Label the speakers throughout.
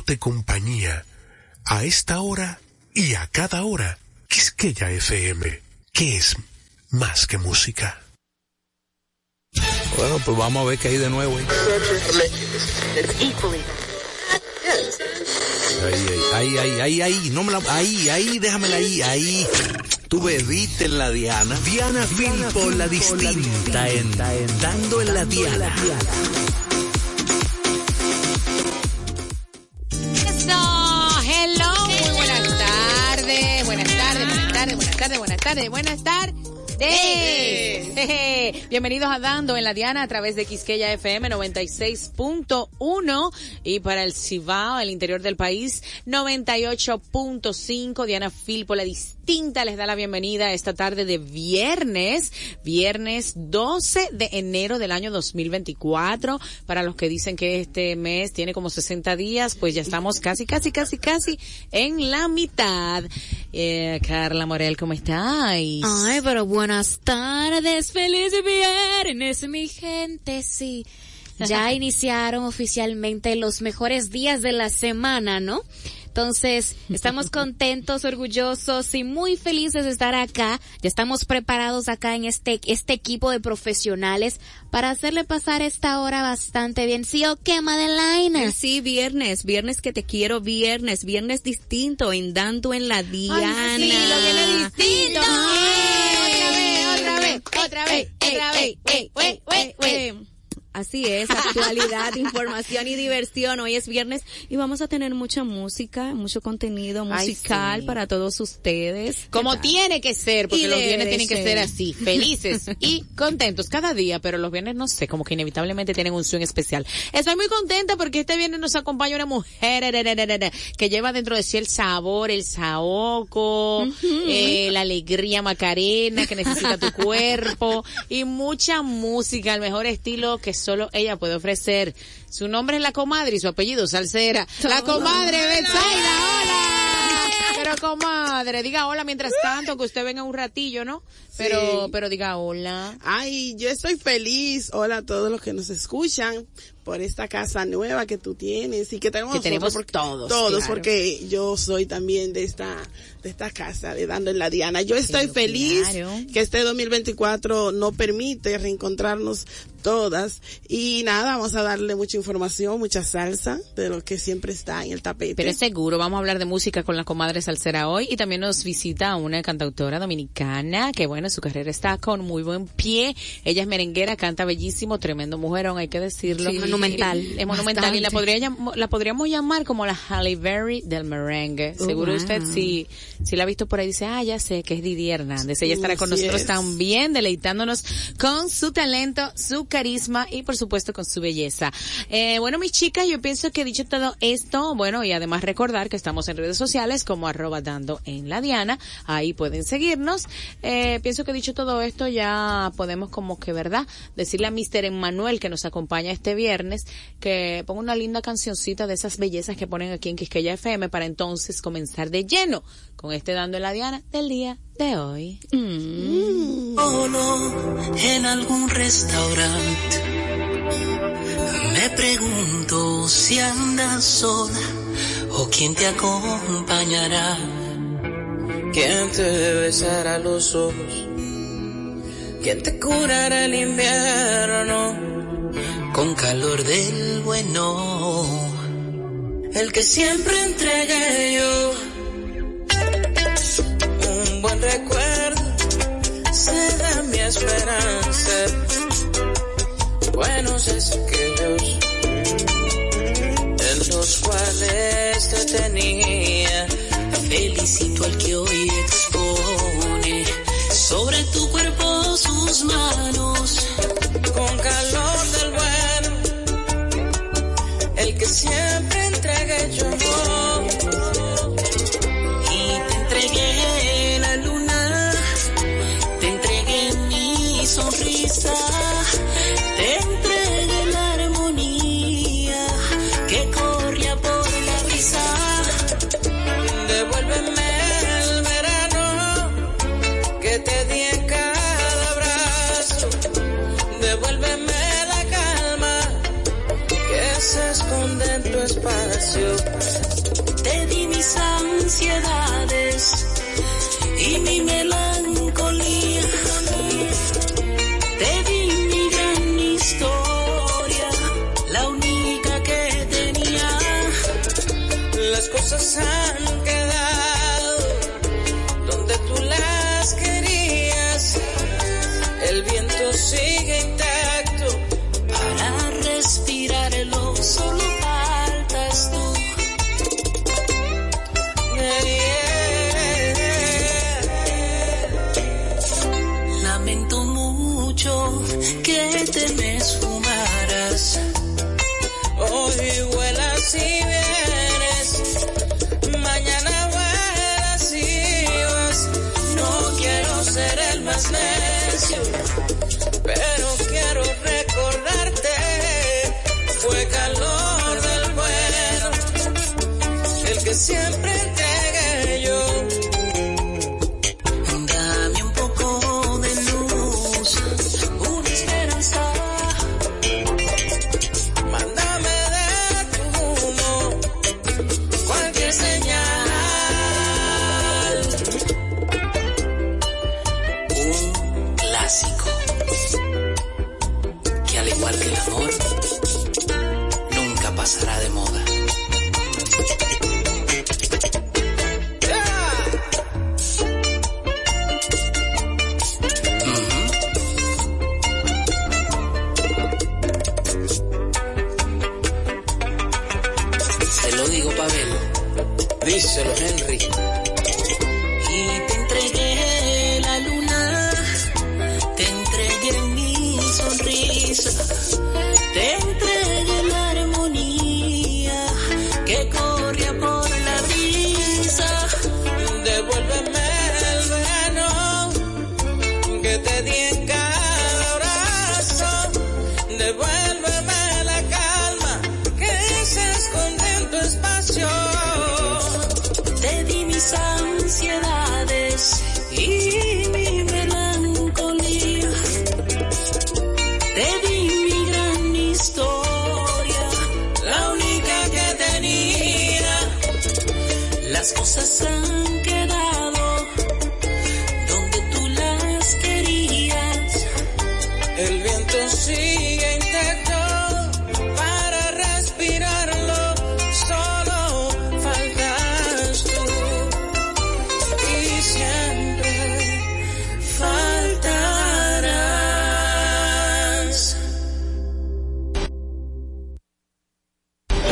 Speaker 1: haciéndote compañía a esta hora y a cada hora. Quisqueya FM, que es más que música.
Speaker 2: Bueno, pues vamos a ver qué hay de nuevo. Ahí, ahí, ahí, ahí, ahí, no me la, ahí, ahí, déjamela ahí, ahí. Tú bebiste en la Diana. Diana Filpo, la distinta, en, dando en la Diana.
Speaker 3: Buenas tardes, buenas tardes, buenas tardes, tardes. Bienvenidos a Dando en la Diana a través de Quisqueya FM 96.1 y para el Cibao, el interior del país, 98.5. Diana Filpo, la distinta, les da la bienvenida esta tarde de viernes, viernes 12 de enero del año 2024. Para los que dicen que este mes tiene como 60 días, pues ya estamos casi, casi, casi, casi en la mitad. Eh, Carla Morel, ¿cómo estáis?
Speaker 4: Ay, pero buenas tardes, feliz viernes, mi gente, sí. Ya iniciaron oficialmente los mejores días de la semana, ¿no? Entonces, estamos contentos, orgullosos y muy felices de estar acá. Ya estamos preparados acá en este, este equipo de profesionales para hacerle pasar esta hora bastante bien. ¿Sí o qué, Madeline?
Speaker 5: Sí, viernes, viernes que te quiero, viernes, viernes distinto, en Dando en la Diana. sí,
Speaker 3: lo viene distinto. Otra vez, otra vez, otra vez, otra vez.
Speaker 5: Así es, actualidad, información y diversión. Hoy es viernes y vamos a tener mucha música, mucho contenido musical para todos ustedes.
Speaker 3: Como tiene que ser, porque los viernes tienen que ser así, felices y contentos cada día, pero los viernes no sé, como que inevitablemente tienen un swing especial. Estoy muy contenta porque este viernes nos acompaña una mujer que lleva dentro de sí el sabor, el saoco, eh, la alegría macarena que necesita tu cuerpo y mucha música, el mejor estilo que solo ella puede ofrecer. Su nombre es la comadre y su apellido Salsera. La comadre Betsaida, hola. Pero comadre, diga hola mientras tanto, que usted venga un ratillo, ¿no? Pero, pero diga hola.
Speaker 6: Ay, yo estoy feliz. Hola a todos los que nos escuchan por esta casa nueva que tú tienes y que tenemos,
Speaker 3: que tenemos todos.
Speaker 6: Todos, porque yo soy también de esta, de esta casa, de Dando en la Diana. Yo estoy feliz que este 2024 no permite reencontrarnos todas y nada, vamos a darle mucha información, mucha salsa de lo que siempre está en el tapete.
Speaker 3: Pero es seguro, vamos a hablar de música con la comadre salsera hoy y también nos visita una cantautora dominicana que bueno, su carrera está con muy buen pie. Ella es merenguera, canta bellísimo, tremendo mujerón, hay que decirlo.
Speaker 4: Monumental.
Speaker 3: Es monumental y la podría la podríamos llamar como la Halle Berry del merengue. Uh, seguro usted si si la ha visto por ahí dice, "Ah, ya sé que es Didi Hernández." Ella estará con nosotros también deleitándonos con su talento, su carisma y por supuesto con su belleza. Eh, bueno, mis chicas, yo pienso que dicho todo esto, bueno, y además recordar que estamos en redes sociales como arroba dando en la Diana, ahí pueden seguirnos. Eh, pienso que dicho todo esto ya podemos como que, ¿verdad? Decirle a Mr. Emmanuel que nos acompaña este viernes que ponga una linda cancioncita de esas bellezas que ponen aquí en Quisqueya FM para entonces comenzar de lleno con este dando en la Diana del día de hoy.
Speaker 7: Mm. Solo en algún restaurante me pregunto si andas sola o quién te acompañará ¿Quién te besará los ojos? ¿Quién te curará el invierno? Con calor del bueno, el que siempre entregué yo. Un buen recuerdo será mi esperanza. Buenos esquellos en los cuales te tenía Felicito al que hoy siempre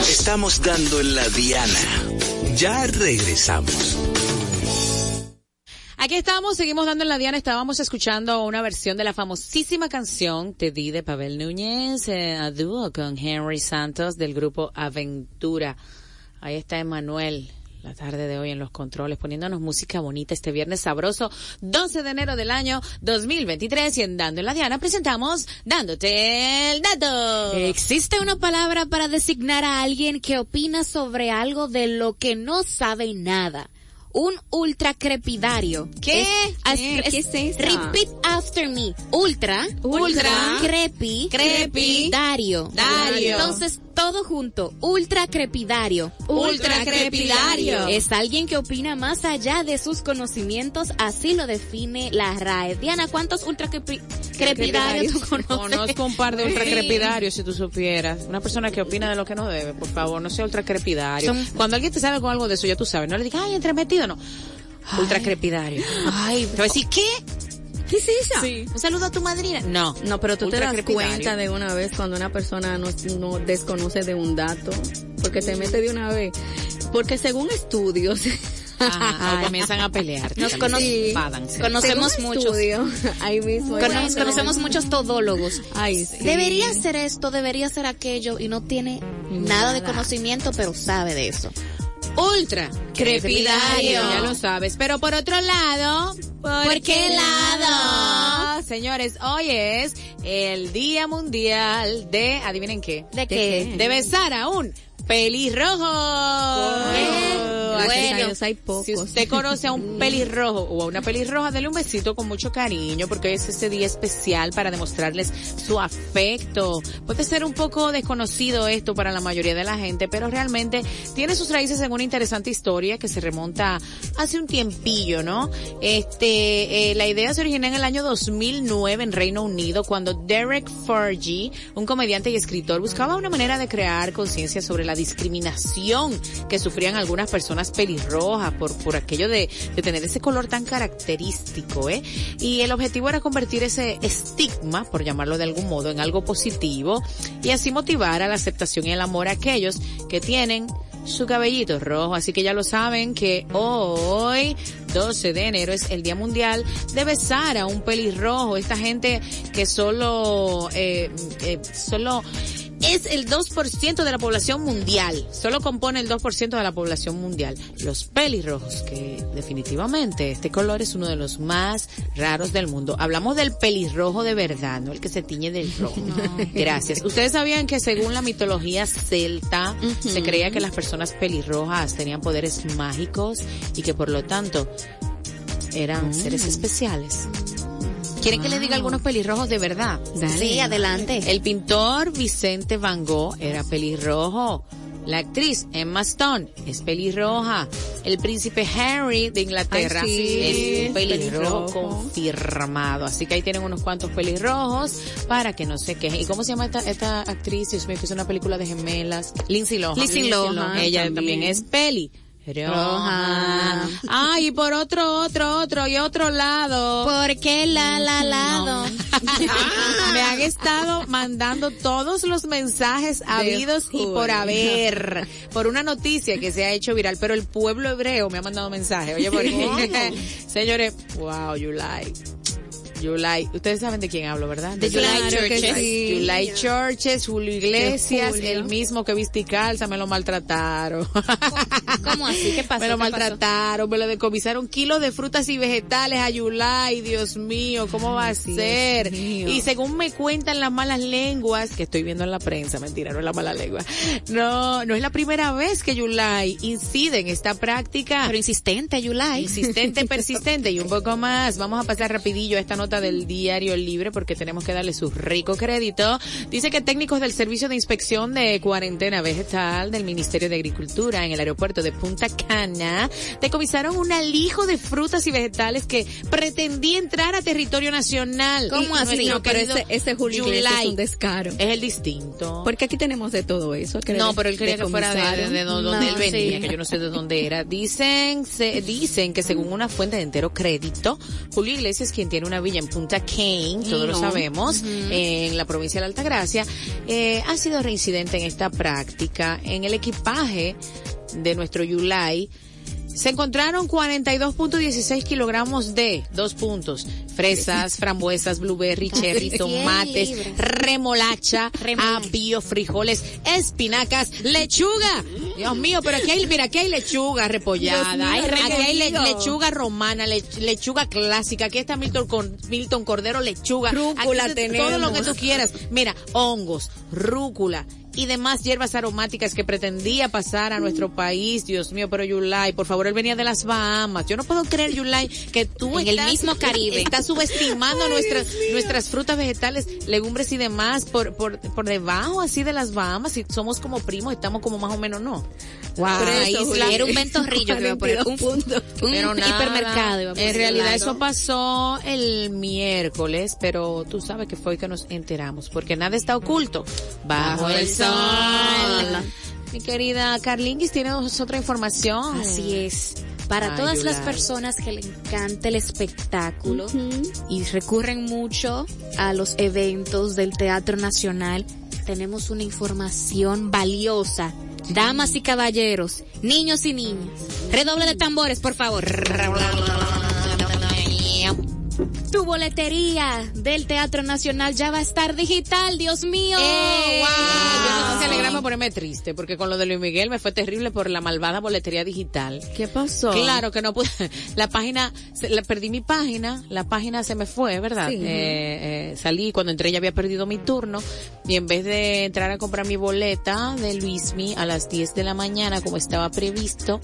Speaker 2: Estamos dando en la diana. Ya regresamos.
Speaker 3: Aquí estamos, seguimos dando en la diana, estábamos escuchando una versión de la famosísima canción Te di de Pavel Núñez, eh, a dúo con Henry Santos del grupo Aventura. Ahí está Emanuel, la tarde de hoy en los controles, poniéndonos música bonita este viernes sabroso, 12 de enero del año 2023 y en Dando en la Diana presentamos Dándote el Dato.
Speaker 4: ¿Existe una palabra para designar a alguien que opina sobre algo de lo que no sabe nada? Un ultracrepidario.
Speaker 3: ¿Qué?
Speaker 5: ¿Qué? ¿Qué es eso?
Speaker 4: Repeat after me. Ultra.
Speaker 3: Ultra.
Speaker 4: Crepi.
Speaker 3: Crepi.
Speaker 4: Dario.
Speaker 3: Dario.
Speaker 4: Entonces, todo junto. Ultracrepidario.
Speaker 3: Ultracrepidario.
Speaker 4: Es alguien que opina más allá de sus conocimientos, así lo define la RAE. Diana, ¿cuántos ultracrepidarios tú conoces?
Speaker 3: Conozco un par de ultracrepidarios, si tú supieras. Una persona que opina de lo que no debe, por favor, no sea ultracrepidario.
Speaker 4: Son-
Speaker 3: Cuando alguien te sale con algo de eso, ya tú sabes, no le digas, ay, entremetido, no. Ultracrepidario. Ay, te va a decir, ¿qué?
Speaker 5: ¿Qué es eso?
Speaker 3: Sí. Un saludo a tu madrina. No.
Speaker 5: No, pero tú te das cuenta de una vez cuando una persona no, no desconoce de un dato, porque te mete de una vez. Porque según estudios,
Speaker 3: Ajá, o comienzan a pelear.
Speaker 4: Nos cono- conocemos muchos.
Speaker 5: ahí mismo.
Speaker 4: Cono-
Speaker 5: Bueno.
Speaker 4: conocemos muchos todólogos.
Speaker 5: Ay, sí.
Speaker 4: Debería ser esto, debería ser aquello y no tiene nada de conocimiento, pero sabe de eso.
Speaker 3: Ultra crepidario, ya lo sabes. Pero por otro lado, ¿por,
Speaker 4: qué lado?
Speaker 3: Señores, hoy es el Día Mundial de, adivinen qué,
Speaker 4: ¿De
Speaker 5: qué?
Speaker 3: de besar a un pelirrojo.
Speaker 4: Bueno,
Speaker 3: Así
Speaker 4: bueno.
Speaker 5: hay pocos.
Speaker 3: Si usted conoce a un pelirrojo o a una pelirroja, dele un besito con mucho cariño porque es ese día especial para demostrarles su afecto. Puede ser un poco desconocido esto para la mayoría de la gente, pero realmente tiene sus raíces en una interesante historia que se remonta hace un tiempillo, ¿no? Este, eh, la idea se originó en el año 2009 en Reino Unido cuando Derek Fergie, un comediante y escritor, buscaba una manera de crear conciencia sobre la discriminación que sufrían algunas personas pelirrojas por, por aquello de, de tener ese color tan característico, ¿eh? Y el objetivo era convertir ese estigma, por llamarlo de algún modo, en algo positivo y así motivar a la aceptación y el amor a aquellos que tienen su cabellito rojo. Así que ya lo saben que hoy, 12 de enero, es el Día Mundial de besar a un pelirrojo. Esta gente que solo, eh, solo es el 2% de la población mundial. Solo compone el 2% de la población mundial. Los pelirrojos, que definitivamente este color es uno de los más raros del mundo. Hablamos del pelirrojo de verdad, no el que se tiñe del rojo. Gracias. Ustedes sabían que según la mitología celta, se creía que las personas pelirrojas tenían poderes mágicos y que por lo tanto eran seres especiales. ¿Quieren que les diga algunos pelirrojos de verdad?
Speaker 4: Sí, adelante.
Speaker 3: El pintor Vicente Van Gogh era pelirrojo. La actriz Emma Stone es pelirroja. El príncipe Henry de Inglaterra
Speaker 5: Ay, sí,
Speaker 3: es un pelirrojo
Speaker 5: pelirrojo.
Speaker 3: confirmado. Así que ahí tienen unos cuantos pelirrojos para que no se quejen. ¿Y cómo se llama esta, esta actriz? Dios mío, que es una película de gemelas. Lindsay Lohan.
Speaker 4: Lindsay Lohan
Speaker 3: Ella también,
Speaker 5: también.
Speaker 3: es peli.
Speaker 4: Roja.
Speaker 3: Ah, y por otro, otro, otro y otro lado.
Speaker 4: ¿Por qué la, la, lado?
Speaker 3: Me han estado mandando todos los mensajes habidos y por haber por una noticia que se ha hecho viral, pero el pueblo hebreo me ha mandado mensajes. Oye, por? Señores, wow, Yulai. Yulai, ustedes saben de quién hablo, ¿verdad? De
Speaker 4: Yulai Churches.
Speaker 5: Sí.
Speaker 3: Yulai Churches, Julio Iglesias,
Speaker 5: Julio.
Speaker 3: el mismo que viste y calza, me lo maltrataron.
Speaker 4: ¿Cómo así? ¿Qué pasó?
Speaker 3: Me lo
Speaker 4: ¿Qué pasó?
Speaker 3: maltrataron, me lo decomisaron kilos de frutas y vegetales a Yulai, Dios mío, ¿cómo va a ser?
Speaker 5: mío.
Speaker 3: Y según me cuentan las malas lenguas, que estoy viendo en la prensa, mentira, no es la mala lengua, no, no es la primera vez que Yulai incide en esta práctica.
Speaker 4: Pero insistente, Yulai.
Speaker 3: Insistente, persistente y un poco más. Vamos a pasar rapidillo a esta nota del diario Libre porque tenemos que darle su rico crédito. Dice que técnicos del Servicio de Inspección de Cuarentena Vegetal del Ministerio de Agricultura en el aeropuerto de Punta Cana decomisaron un alijo de frutas y vegetales que pretendía entrar a territorio nacional.
Speaker 5: ¿Cómo
Speaker 3: Y
Speaker 5: así? No, pero ese, ese Julio es un descaro.
Speaker 3: es el distinto.
Speaker 5: Porque aquí tenemos de todo eso. que
Speaker 3: No, pero él quería que fuera de, de- de donde
Speaker 4: No,
Speaker 3: él venía,
Speaker 4: sí.
Speaker 3: que yo no sé de dónde era. Dicen, se, dicen que según una fuente de entero crédito, Julio Iglesias, quien tiene una villa en Punta Cane, todos lo
Speaker 5: No.
Speaker 3: sabemos, en la provincia de Altagracia, eh, ha sido reincidente en esta práctica. En el equipaje de nuestro Yulai, se encontraron 42.16 kilogramos de dos puntos. Fresas, frambuesas, blueberry, cherry, tomates, remolacha, apio, frijoles, espinacas, lechuga. Dios mío, pero aquí hay, mira, aquí hay lechuga repollada,
Speaker 5: Dios mío,
Speaker 3: hay- aquí hay le- lechuga romana, le- lechuga clásica, aquí está Milton, Milton Cordero, lechuga.
Speaker 5: Rúcula
Speaker 3: Aquí Todo lo que tú quieras. Mira, hongos, rúcula y demás hierbas aromáticas que pretendía pasar a nuestro país. Dios mío, pero Yulai, por favor, él venía de las Bahamas. Yo no puedo creer, Yulai, que tú
Speaker 4: En el
Speaker 3: estás-
Speaker 4: mismo Caribe.
Speaker 3: Estás subestimando nuestras, nuestras frutas, vegetales, legumbres y demás por, por, por debajo así de las Bahamas. Si somos como primos, estamos como más o menos no. Wow,
Speaker 5: Preso.
Speaker 4: Era un ventorrillo que iba a poner. Un,
Speaker 5: 42 puntos.
Speaker 4: un
Speaker 3: pero nada,
Speaker 4: hipermercado. iba a poner
Speaker 3: En realidad
Speaker 4: al
Speaker 3: eso pasó el miércoles, pero tú sabes que fue que nos enteramos, porque nada está oculto bajo el sol. Mi querida Carlinguis, ¿tienes otra información?
Speaker 4: Así es. Para
Speaker 3: Ay,
Speaker 4: todas las personas que le encanta el espectáculo y recurren mucho a los eventos del Teatro Nacional, tenemos una información valiosa. Damas y caballeros, niños y niñas, redoble de tambores, por favor. Tu boletería del Teatro Nacional ya va a estar digital, Dios mío.
Speaker 3: ¡Eh! Yo no sé si alegrarme ponerme triste, porque con lo de Luis Miguel me fue terrible por la malvada boletería digital.
Speaker 5: ¿Qué pasó?
Speaker 3: Claro que no pude. La página, se- la, perdí mi página, la página se me fue, ¿verdad?
Speaker 5: Sí.
Speaker 3: Eh, eh, salí cuando entré ya había perdido mi turno y en vez de entrar a comprar mi boleta de Luismi a las 10 de la mañana como estaba previsto,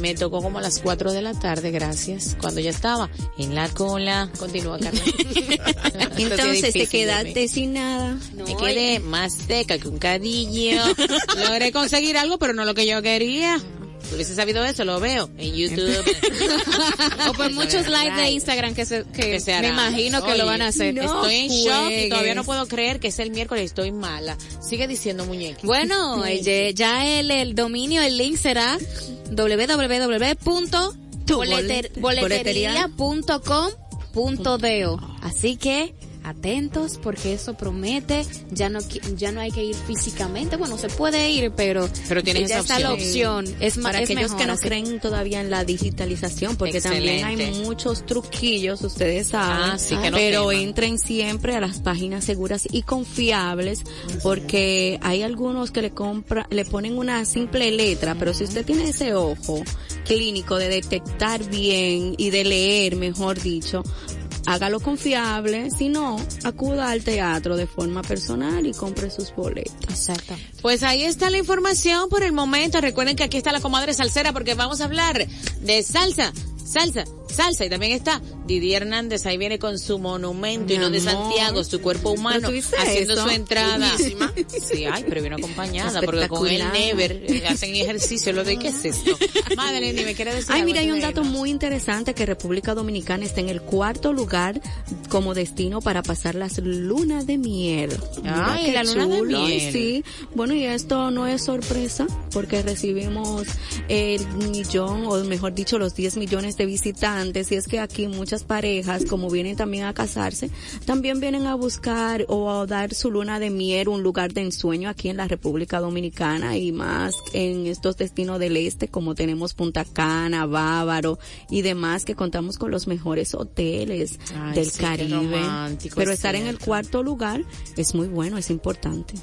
Speaker 3: Me tocó como a las 4 de la tarde, gracias. Cuando ya estaba en la cola. Continúa, Carmen.
Speaker 5: Entonces te quedaste sin nada.
Speaker 3: Me quedé más seca que un cadillo. Logré conseguir algo, pero no lo que yo quería. Si hubiese sabido eso, lo veo en YouTube.
Speaker 4: o por muchos lives de Instagram que, se, que, me imagino que lo van a hacer.
Speaker 3: estoy en shock y todavía no puedo creer que es el miércoles, estoy mala. Sigue diciendo muñeca.
Speaker 4: Bueno, ya el, el dominio, el link será www.boletería.com.do. Así que atentos porque eso promete, ya no ya no hay que ir físicamente, bueno, se puede ir, pero
Speaker 3: pero tienes
Speaker 4: ya
Speaker 3: esa
Speaker 4: está la opción. Es
Speaker 5: para
Speaker 4: es
Speaker 5: aquellos que no creen todavía en la digitalización, porque también hay muchos truquillos, ustedes saben,
Speaker 3: ah,
Speaker 5: pero entren siempre a las páginas seguras y confiables, porque hay algunos que le compra, le ponen una simple letra, pero si usted tiene ese ojo clínico de detectar bien y de leer, mejor dicho, hágalo confiable, si no, acuda al teatro de forma personal y compre sus boletos.
Speaker 3: Exacto. Pues ahí está la información por el momento. Recuerden que aquí está la comadre salsera porque vamos a hablar de salsa, salsa, salsa y también está Didi Hernández, ahí viene con su monumento y no de Santiago, su cuerpo humano, haciendo su entrada. Sí, ay, pero viene acompañada porque con el Never eh, hacen ejercicio, lo de qué es esto. Madre, me quiere decir.
Speaker 5: Ay, mira, hay un dato muy interesante que República Dominicana está en el cuarto lugar como destino para pasar las lunas de miel.
Speaker 3: Ay, la luna de miel.
Speaker 5: Sí, bueno, y esto no es sorpresa porque recibimos el millón, o mejor dicho, los 10 millones de visitantes y es que aquí muchas parejas, como vienen también a casarse, también vienen a buscar o a dar su luna de miel, un lugar de ensueño aquí en la República Dominicana y más en estos destinos del este como tenemos Punta Cana, Bávaro y demás que contamos con los mejores hoteles del Caribe. Pero estar en el cuarto lugar es muy bueno, es importante.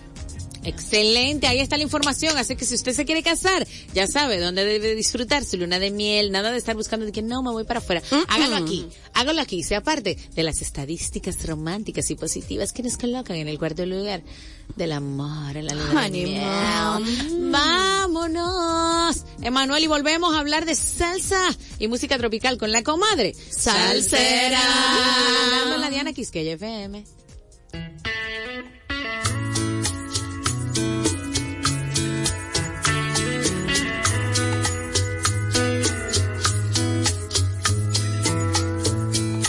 Speaker 3: Excelente, ahí está la información, así que si usted se quiere casar, ya sabe dónde debe disfrutar su luna de miel, nada de estar buscando de que no me voy para afuera. Hágalo aquí, hágalo aquí, sea parte de las estadísticas románticas y positivas que nos colocan en el cuarto lugar del amor, en la luna de miel. Vámonos, Emanuel, y volvemos a hablar de salsa y música tropical con la comadre
Speaker 5: Salsera.
Speaker 3: la Diana Quisqueya FM.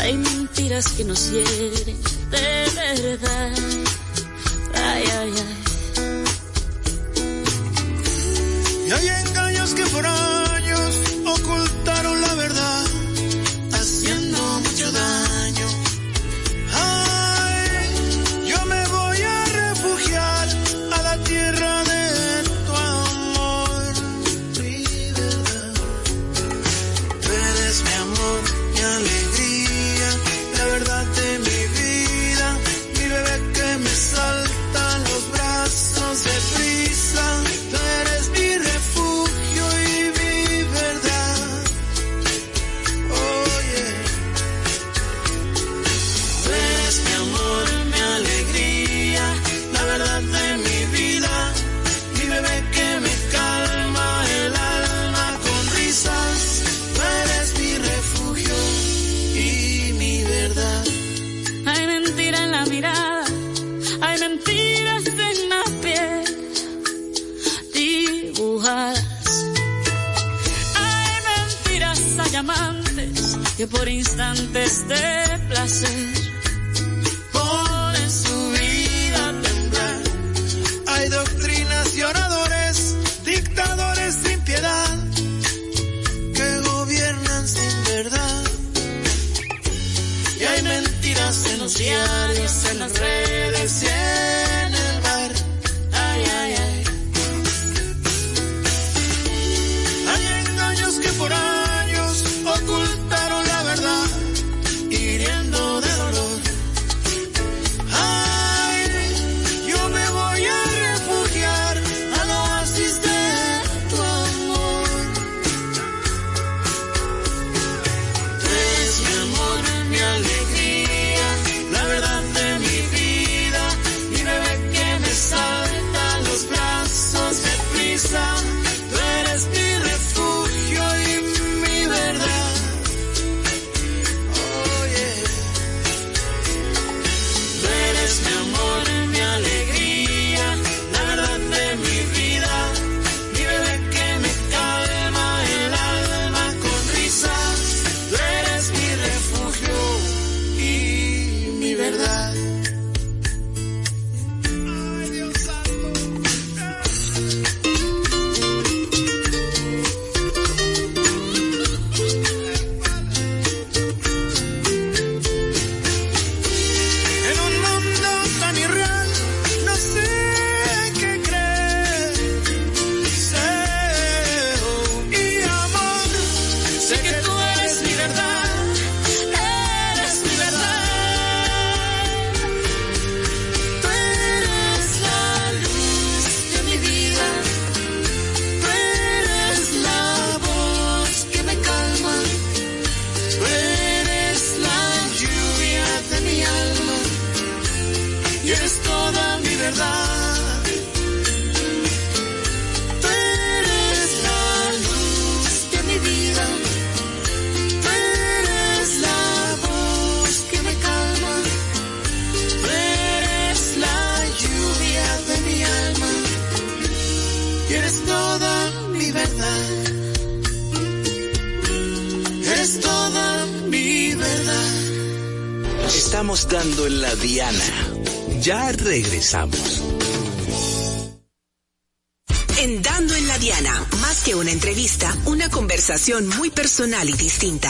Speaker 8: Hay mentiras que nos hieren de verdad. sun.
Speaker 9: Y
Speaker 10: distinta.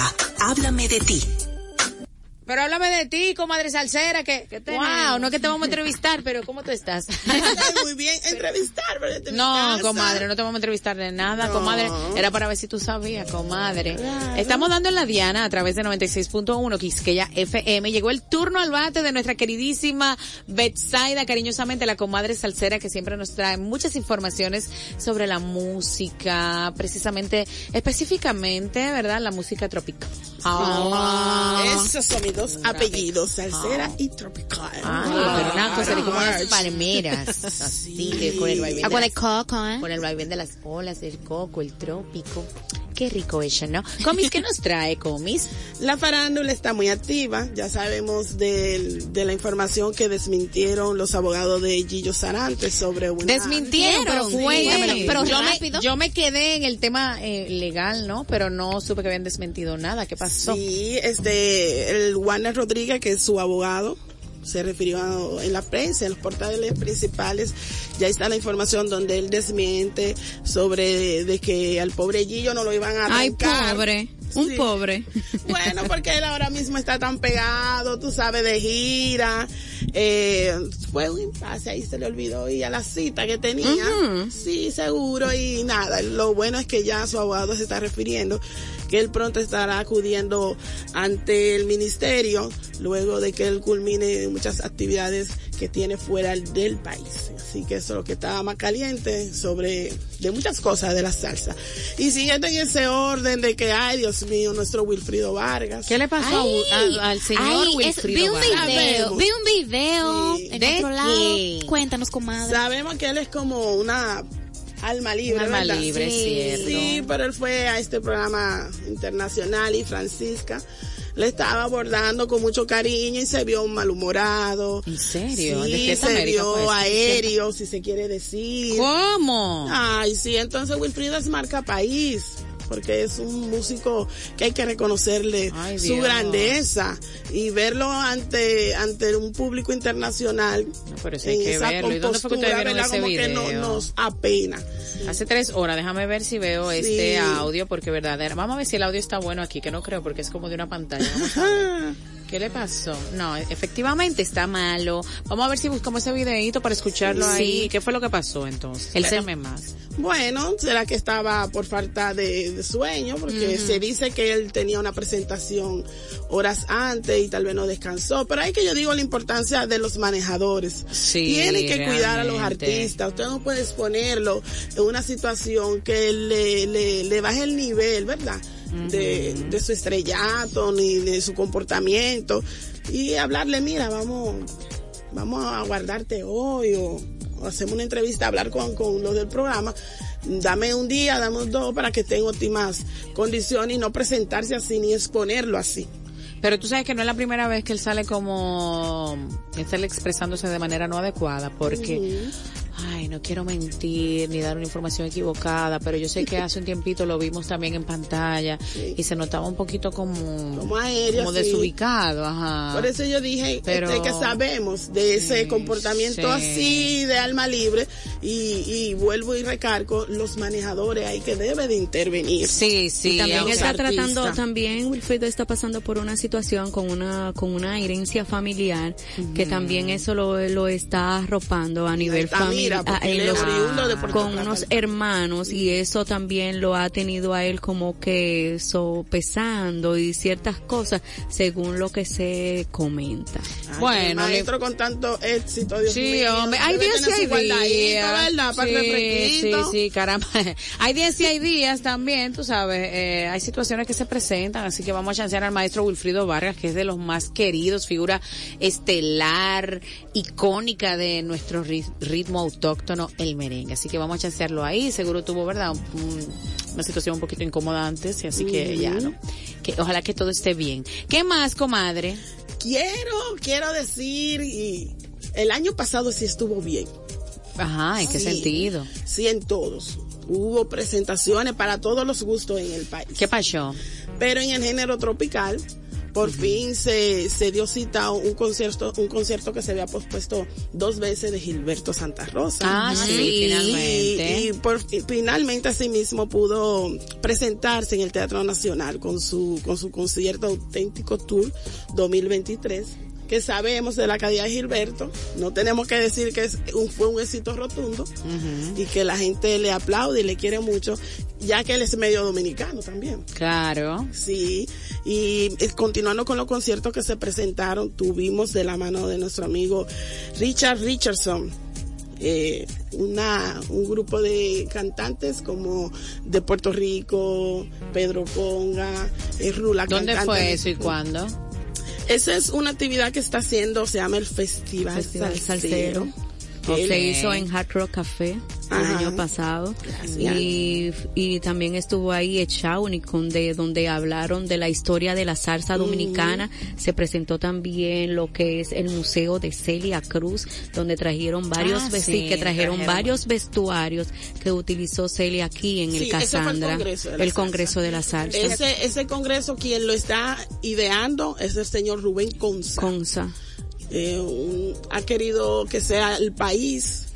Speaker 3: Comadre salsera, que, wow, no es que te vamos a entrevistar, pero ¿cómo tú estás?
Speaker 6: muy bien, entrevistar, pero
Speaker 3: No, comadre, no te vamos a entrevistar de nada,
Speaker 6: No.
Speaker 3: comadre. Era para ver si tú sabías, comadre. Estamos dando en la Diana a través de 96.1 Quisqueya FM. Llegó el turno al bate de nuestra queridísima Betsaida, cariñosamente la comadre salsera que siempre nos trae muchas informaciones sobre la música, precisamente, específicamente, ¿verdad? La música tropical. Ah.
Speaker 6: Esos son mis dos apellidos, salsera y tropical.
Speaker 3: Ay, pero una cosa de como unas palmeras, así, que con el vaivén
Speaker 4: Agua
Speaker 3: de
Speaker 4: de coco, ¿eh?
Speaker 3: Con el vaivén de las olas, el coco, el trópico. Qué rico ella, ¿no? Comis, ¿qué nos trae, Comis?
Speaker 6: La farándula está muy activa. Ya sabemos del- de, la información que desmintieron los abogados de Gillo Sarante sobre una...
Speaker 3: Desmintieron, pero
Speaker 4: Sí, pero
Speaker 3: yo,
Speaker 4: rápido.
Speaker 3: me, yo me quedé en el tema eh, legal, ¿no? Pero no supe que habían desmentido nada. ¿Qué pasó?
Speaker 6: Sí, este, el Warner Rodríguez, que es su abogado, se refirió en la prensa, en los portales principales, ya está la información donde él desmiente sobre de que al pobre Gillo no lo iban a
Speaker 5: Ay,
Speaker 6: arrancar.
Speaker 5: pobre. Un
Speaker 6: Sí.
Speaker 5: pobre.
Speaker 6: Bueno, porque él ahora mismo está tan pegado, tú sabes, de gira. Eh, fue un impasse, ahí se le olvidó ir a la cita que tenía. Sí, seguro, y nada. Lo bueno es que ya su abogado se está refiriendo que él pronto estará acudiendo ante el ministerio luego de que él culmine muchas actividades que tiene fuera del país. Así que eso es lo que estaba más caliente sobre de muchas cosas de la salsa. Y siguiendo en ese orden de que, ay Dios mío, nuestro Wilfrido Vargas.
Speaker 3: ¿Qué le pasó
Speaker 4: Ay,
Speaker 3: a- al, al señor
Speaker 4: ay, es-
Speaker 3: Wilfrido
Speaker 4: vi un
Speaker 3: Vargas?
Speaker 4: video,
Speaker 6: Sabemos.
Speaker 4: vi un video
Speaker 6: Sí.
Speaker 4: en
Speaker 3: ¿De
Speaker 4: otro lado.
Speaker 3: qué?
Speaker 4: Cuéntanos, comadre.
Speaker 6: Sabemos que él es como una alma libre,
Speaker 3: alma
Speaker 6: ¿verdad?
Speaker 3: libre,
Speaker 6: sí,
Speaker 3: cierto.
Speaker 6: Sí, pero él fue a este programa internacional y Francisca le estaba abordando con mucho cariño y se vio malhumorado.
Speaker 3: ¿En serio? ¿De
Speaker 6: Sí,
Speaker 3: qué
Speaker 6: se
Speaker 3: América
Speaker 6: vio aéreo, si se quiere decir.
Speaker 3: ¿Cómo?
Speaker 6: Ay, sí, entonces Wilfrido es marca país, porque es un músico que hay que reconocerle
Speaker 3: Ay,
Speaker 6: su grandeza y verlo ante ante un público internacional
Speaker 3: No, pero eso hay
Speaker 6: en
Speaker 3: que
Speaker 6: esa
Speaker 3: verlo. ¿Y dónde fue que ustedes
Speaker 6: compostura,
Speaker 3: vieron
Speaker 6: ¿verdad?
Speaker 3: ese
Speaker 6: Como que no-
Speaker 3: video?
Speaker 6: nos apena.
Speaker 3: Hace tres horas, déjame ver si veo
Speaker 6: Sí.
Speaker 3: este audio, porque verdadera. Vamos a ver si el audio está bueno aquí, que no creo, porque es como de una pantalla. Vamos a ver. ¿Qué le pasó? No, efectivamente está malo. Vamos a ver si buscamos ese videito para escucharlo
Speaker 6: Sí.
Speaker 3: ahí. ¿Qué fue lo que pasó entonces?
Speaker 4: El se-
Speaker 3: más.
Speaker 6: Bueno, será que estaba por falta de, de sueño, porque se dice que él tenía una presentación horas antes y tal vez no descansó. Pero hay que yo digo la importancia de los manejadores.
Speaker 3: Sí,
Speaker 6: Tienen que cuidar a los artistas. Usted no puede exponerlo en una situación que le, le, le baje el nivel, ¿verdad? De, de su estrellato ni de su comportamiento y hablarle, mira, vamos, vamos a guardarte hoy o, o hacemos una entrevista, hablar con, con los del programa. Dame un día, dame dos para que esté en óptimas condiciones y no presentarse así ni exponerlo así.
Speaker 3: Pero tú sabes que no es la primera vez que él sale como, él sale expresándose de manera no adecuada, porque, ay, no quiero mentir ni dar una información equivocada, pero yo sé que hace un tiempito lo vimos también en pantalla
Speaker 6: Sí.
Speaker 3: y se notaba un poquito como,
Speaker 6: Como aéreo,
Speaker 3: como
Speaker 6: sí.
Speaker 3: desubicado, ajá.
Speaker 6: Por eso yo dije
Speaker 3: Pero-
Speaker 6: este, que sabemos de ese
Speaker 3: Sí,
Speaker 6: comportamiento
Speaker 3: sí.
Speaker 6: así de alma libre y, y vuelvo y recargo los manejadores ahí que debe de intervenir.
Speaker 3: Sí, sí.
Speaker 5: Y también está tratando, también Wilfrido está pasando por una situación con una, con una herencia familiar, que también eso lo, lo está arropando a nivel familiar,
Speaker 6: él
Speaker 5: los- con
Speaker 6: Plata.
Speaker 5: unos hermanos, y eso también lo ha tenido a él como que sopesando y ciertas cosas, según lo que se comenta.
Speaker 6: Ay,
Speaker 3: Bueno,
Speaker 6: el maestro con tanto éxito, Dios
Speaker 3: Sí,
Speaker 6: mío.
Speaker 3: hombre, hay
Speaker 6: debe
Speaker 3: días y hay días. Sí, sí, sí, caramba. Hay días y hay días también, tú sabes, eh, hay situaciones que se presentan, así que vamos a chancear al maestro Wilfrido Vargas, que es de los más queridos, figura estelar, icónica de nuestro ri- ritmo autóctono, el merengue. Así que vamos a chancearlo ahí, seguro tuvo, ¿verdad? Un- una situación un poquito incómoda antes, y así que ya, ¿no? Que ojalá que todo esté bien. ¿Qué más, comadre?
Speaker 6: Quiero, quiero decir, y el año pasado sí estuvo bien.
Speaker 3: Ajá, ¿en qué
Speaker 6: Sí.
Speaker 3: sentido?
Speaker 6: Sí, en todos. Hubo presentaciones para todos los gustos en el país.
Speaker 3: ¿Qué pasó?
Speaker 6: Pero en el género tropical Por fin se, se dio cita a un concierto, un concierto que se había pospuesto dos veces de Gilberto Santa Rosa.
Speaker 3: Ah, sí,
Speaker 6: Y-
Speaker 3: finalmente.
Speaker 6: Y, por, y finalmente asimismo pudo presentarse en el Teatro Nacional con su, con su concierto auténtico tour 2023 que sabemos de la calidad de Gilberto, no tenemos que decir que es un, fue un éxito rotundo y que la gente le aplaude y le quiere mucho, ya que él es medio dominicano también.
Speaker 3: Claro.
Speaker 6: Sí, y continuando con los conciertos que se presentaron, tuvimos de la mano de nuestro amigo Richard Richardson. eh, una un grupo de cantantes como de Puerto Rico, Pedro Ponga, eh, Rula
Speaker 3: ¿Dónde fue eso y cuándo?
Speaker 6: Esa es una actividad que está haciendo, se llama el Festival,
Speaker 5: Festival. Se hizo en Hard Rock Café el año pasado. Y, y también estuvo ahí Echauni donde donde hablaron de la historia de la salsa dominicana. Se presentó también lo que es el museo de Celia Cruz donde trajeron varios
Speaker 3: Ah, sí,
Speaker 5: que trajeron,
Speaker 3: trajeron.
Speaker 5: varios vestuarios que utilizó Celia aquí en
Speaker 6: Sí,
Speaker 5: el
Speaker 6: fue el
Speaker 5: Casandra
Speaker 6: Congreso de la
Speaker 5: el. Congreso de la salsa.
Speaker 6: Ese, ese congreso quien lo está ideando es el señor Rubén Conza.
Speaker 5: Conza
Speaker 6: Eh, un- ha querido que sea el país.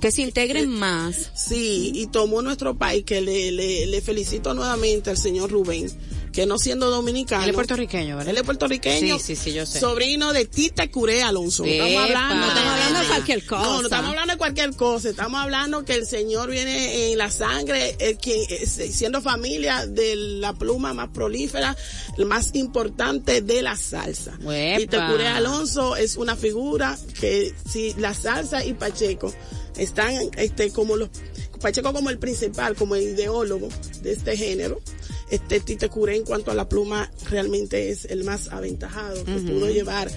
Speaker 5: que se integren más
Speaker 6: Sí, y tomó nuestro país, que le, le, le felicito nuevamente al señor Rubén, que no siendo dominicano.
Speaker 3: Él es puertorriqueño, ¿verdad?
Speaker 6: Él es puertorriqueño.
Speaker 3: Sí, sí, sí, yo sé.
Speaker 6: Sobrino de Tita Curé Alonso. No
Speaker 3: Epa.
Speaker 6: estamos hablando,
Speaker 3: No estamos hablando de
Speaker 5: cualquier cosa.
Speaker 6: No, no estamos hablando de cualquier cosa. Estamos hablando que el señor viene en la sangre, eh, quien, eh, siendo familia de la pluma más prolífera, el más importante de la salsa.
Speaker 3: Uepa.
Speaker 6: Tita Curé Alonso es una figura que si la salsa y Pacheco están este como los Pacheco como el principal, como el ideólogo de este género. Este Tite Curé en cuanto a la pluma realmente es el más aventajado que pudo llevar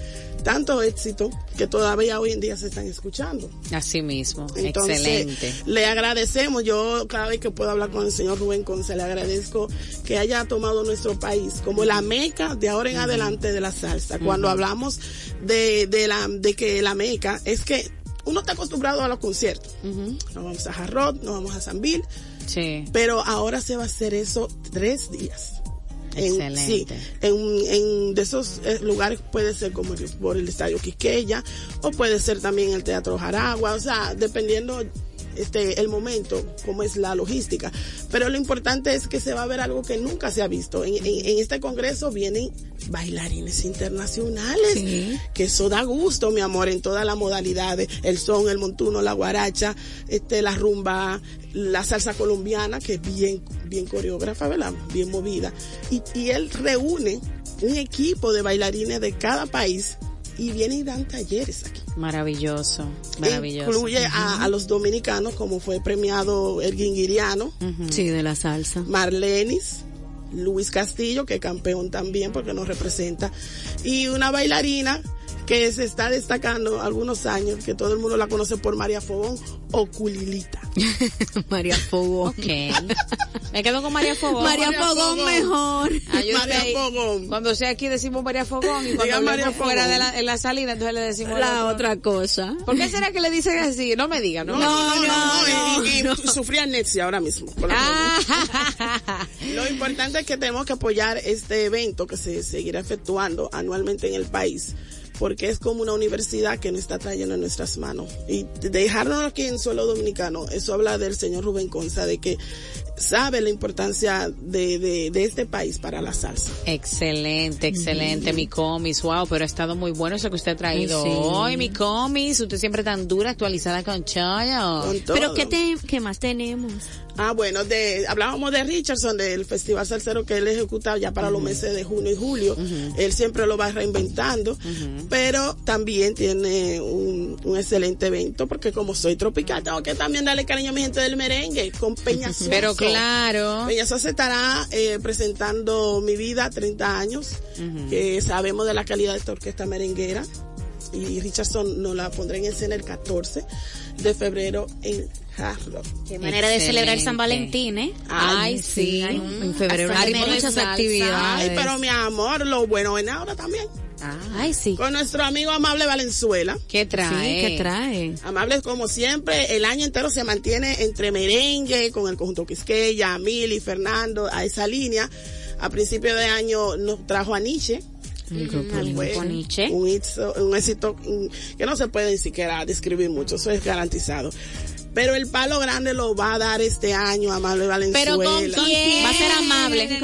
Speaker 6: tanto éxito que todavía hoy en día se están escuchando.
Speaker 3: Así mismo.
Speaker 6: Entonces,
Speaker 3: Excelente.
Speaker 6: le agradecemos, yo cada vez que puedo hablar con el señor Rubén Conce, le agradezco que haya tomado nuestro país como la meca de ahora en adelante de la salsa. Cuando hablamos de, de, la, de que la meca es que uno está acostumbrado a los conciertos. Nos vamos a Jarrot, nos vamos a Zambil,
Speaker 3: Sí.
Speaker 6: pero ahora se va a hacer eso tres días. En,
Speaker 3: Excelente.
Speaker 6: sí, en, en de esos eh, lugares puede ser como el- por el Estadio Quisqueya o puede ser también el Teatro Jaragua, o sea, dependiendo este el momento, cómo es la logística. Pero lo importante es que se va a ver algo que nunca se ha visto. En, en- en este congreso vienen bailarines internacionales,
Speaker 5: Sí.
Speaker 6: que eso da gusto, mi amor, en todas las modalidades, el son, el montuno, la guaracha, este, la rumba, la salsa colombiana, que es bien, bien coreógrafa, ¿verdad? Bien movida. Y, y él reúne un equipo de bailarines de cada país y vienen y dan talleres aquí.
Speaker 3: Maravilloso. Maravilloso.
Speaker 6: Incluye a, a los dominicanos, como fue premiado el guinguiriano,
Speaker 5: sí de la salsa
Speaker 6: Marlenis, Luis Castillo, que es campeón también porque nos representa, y una bailarina que se está destacando algunos años, que todo el mundo la conoce por María Fogón o Culilita.
Speaker 5: María Fogón
Speaker 3: Ok. Me quedo con María Fogón.
Speaker 5: María Fogón mejor
Speaker 3: Ah,
Speaker 6: María
Speaker 3: estoy-
Speaker 6: Fogón.
Speaker 3: Cuando sea aquí decimos María Fogón y cuando
Speaker 6: María
Speaker 3: fuera de la, en la salida entonces le decimos
Speaker 5: la otra cosa
Speaker 3: ¿Por qué será que le dicen así? No me digan. No,
Speaker 6: No, no, no,
Speaker 5: no,
Speaker 6: no, y, y
Speaker 5: no.
Speaker 6: sufría anorexia ahora mismo.
Speaker 3: Ah.
Speaker 6: Lo importante es que tenemos que apoyar este evento que se seguirá efectuando anualmente en el país, porque es como una universidad que nos está trayendo en nuestras manos. Y dejarnos aquí en suelo dominicano, eso habla del señor Rubén Conza, de que sabe la importancia de, de, de este país para la salsa.
Speaker 3: Excelente, excelente, mi comis, wow, pero ha estado muy bueno eso que usted ha traído
Speaker 5: sí.
Speaker 3: hoy, mi comis, usted siempre tan dura, actualizada con Chaya.
Speaker 6: Con todo.
Speaker 5: pero qué te qué más tenemos
Speaker 6: Ah, bueno, de, hablábamos de Richardson, del Festival Salsero que él ejecuta ya para los meses de junio y julio. Él siempre lo va reinventando, pero también tiene un, un excelente evento, porque como soy tropical, tengo que también darle cariño a mi gente del merengue, con Peña.
Speaker 3: Pero claro.
Speaker 6: Peña Sosa estará eh, presentando Mi Vida 30 años, que sabemos de la calidad de esta orquesta merenguera. Y Richardson nos la pondrá en escena el 14 de febrero en Hard Rock.
Speaker 4: Qué manera de celebrar San. Valentín, ¿eh?
Speaker 3: Ay, sí.
Speaker 5: en febrero hay muchas actividades
Speaker 6: Ay, pero mi amor, lo bueno en ahora también.
Speaker 4: Ay, sí.
Speaker 6: Con nuestro amigo Amable Valenzuela.
Speaker 3: ¿Qué
Speaker 5: sí
Speaker 3: trae?
Speaker 5: qué trae
Speaker 6: Amable, como siempre, el año entero se mantiene entre merengue, con el conjunto Quisqueya, Mili, Fernando, a esa línea. A principio de año nos trajo a Nietzsche,
Speaker 5: El grupo
Speaker 4: Nietzsche.
Speaker 6: un, éxito, un éxito que no se puede ni siquiera describir mucho, eso es garantizado. Pero el palo grande lo va a dar este año Amable Valenzuela.
Speaker 3: Pero con quién?
Speaker 4: Va a ser amable.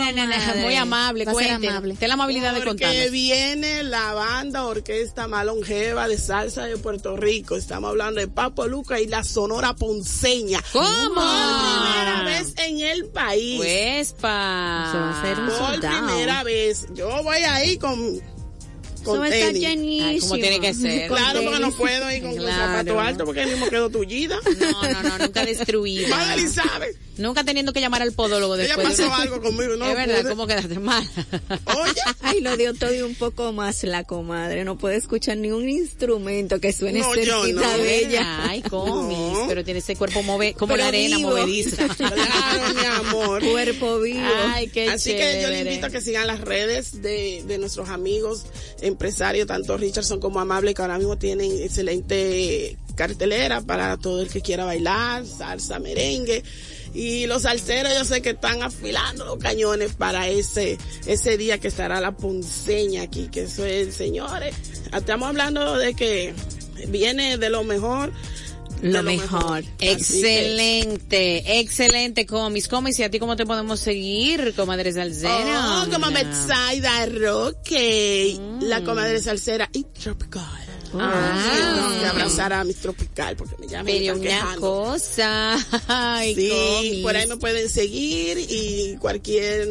Speaker 3: Muy amable,
Speaker 4: Va a ser amable.
Speaker 3: Ten la amabilidad de
Speaker 6: Porque
Speaker 3: contarnos.
Speaker 6: viene la banda orquesta más longeva de salsa de Puerto Rico. Estamos hablando de Papo Luca y la Sonora Ponceña.
Speaker 3: ¿Cómo?
Speaker 6: Por primera vez en el país.
Speaker 3: Pues, pa.
Speaker 5: Va a un
Speaker 6: Por
Speaker 5: soldado.
Speaker 6: primera vez. Yo voy ahí con, con
Speaker 5: Eso
Speaker 6: tenis.
Speaker 5: llenísimo.
Speaker 3: Ay, como tiene que ser.
Speaker 5: Con
Speaker 6: Claro, porque no puedo ir con,
Speaker 3: Claro.
Speaker 6: zapato alto porque ahí mismo quedo tullida.
Speaker 3: No, no, no, nunca destruida.
Speaker 6: Magali sabe.
Speaker 3: Nunca teniendo que llamar al podólogo
Speaker 6: Ella
Speaker 3: después. de-
Speaker 6: pasó algo conmigo, no
Speaker 3: es verdad,
Speaker 6: pude.
Speaker 3: ¿cómo quedaste mal?
Speaker 6: Oye,
Speaker 5: Ay, lo dio todo y un poco más la comadre. No puede escuchar ni un instrumento que suene
Speaker 6: No,
Speaker 5: cerquita
Speaker 6: no.
Speaker 5: de ella.
Speaker 3: Ay, comis,
Speaker 6: No.
Speaker 3: pero tiene ese cuerpo move, como
Speaker 5: Pero
Speaker 3: la arena
Speaker 5: vivo.
Speaker 3: movediza.
Speaker 6: claro, mi amor.
Speaker 5: Cuerpo vivo.
Speaker 3: Ay, qué
Speaker 6: Así que yo le invito a que sigan las redes de, de nuestros amigos empresarios, tanto Richardson como Amable, que ahora mismo tienen excelente cartelera para todo el que quiera bailar, salsa, merengue. Y los salseros yo sé que están afilando los cañones para ese, ese día que estará la ponceña aquí, que eso es, señores, estamos hablando de que viene de lo mejor.
Speaker 5: Lo mejor.
Speaker 3: Excelente, excelente comis, comis. ¿Y a ti cómo te podemos seguir, comadre salsera?
Speaker 6: Oh, como Betsaida Roque,
Speaker 3: Mm.
Speaker 6: la comadre salsera y tropical.
Speaker 3: Ah.
Speaker 6: Tengo que abrazar a mi tropical porque me llaman.
Speaker 3: Pero una cosa. Ay,
Speaker 6: Sí,
Speaker 3: comis.
Speaker 6: por ahí me pueden seguir y cualquier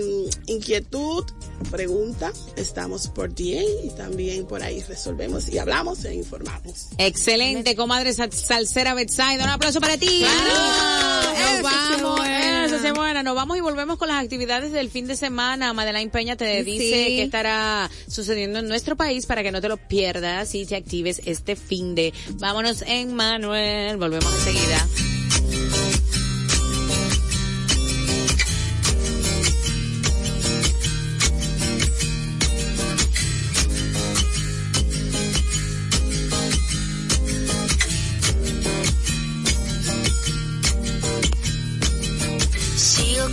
Speaker 6: inquietud, pregunta, estamos por DM y también por ahí resolvemos y hablamos e informamos.
Speaker 3: Excelente, comadre sal- salsera Betsaida. Un aplauso para ti.
Speaker 6: ¡Claro!
Speaker 3: Nos
Speaker 6: Eso
Speaker 3: vamos,
Speaker 6: sí
Speaker 3: eso sí buena. Nos vamos y volvemos con las actividades del fin de semana. Madeleine Peña te
Speaker 5: Sí.
Speaker 3: dice qué estará sucediendo en nuestro país para que no te lo pierdas y te actives este fin de. Vámonos en Manuel. Volvemos enseguida.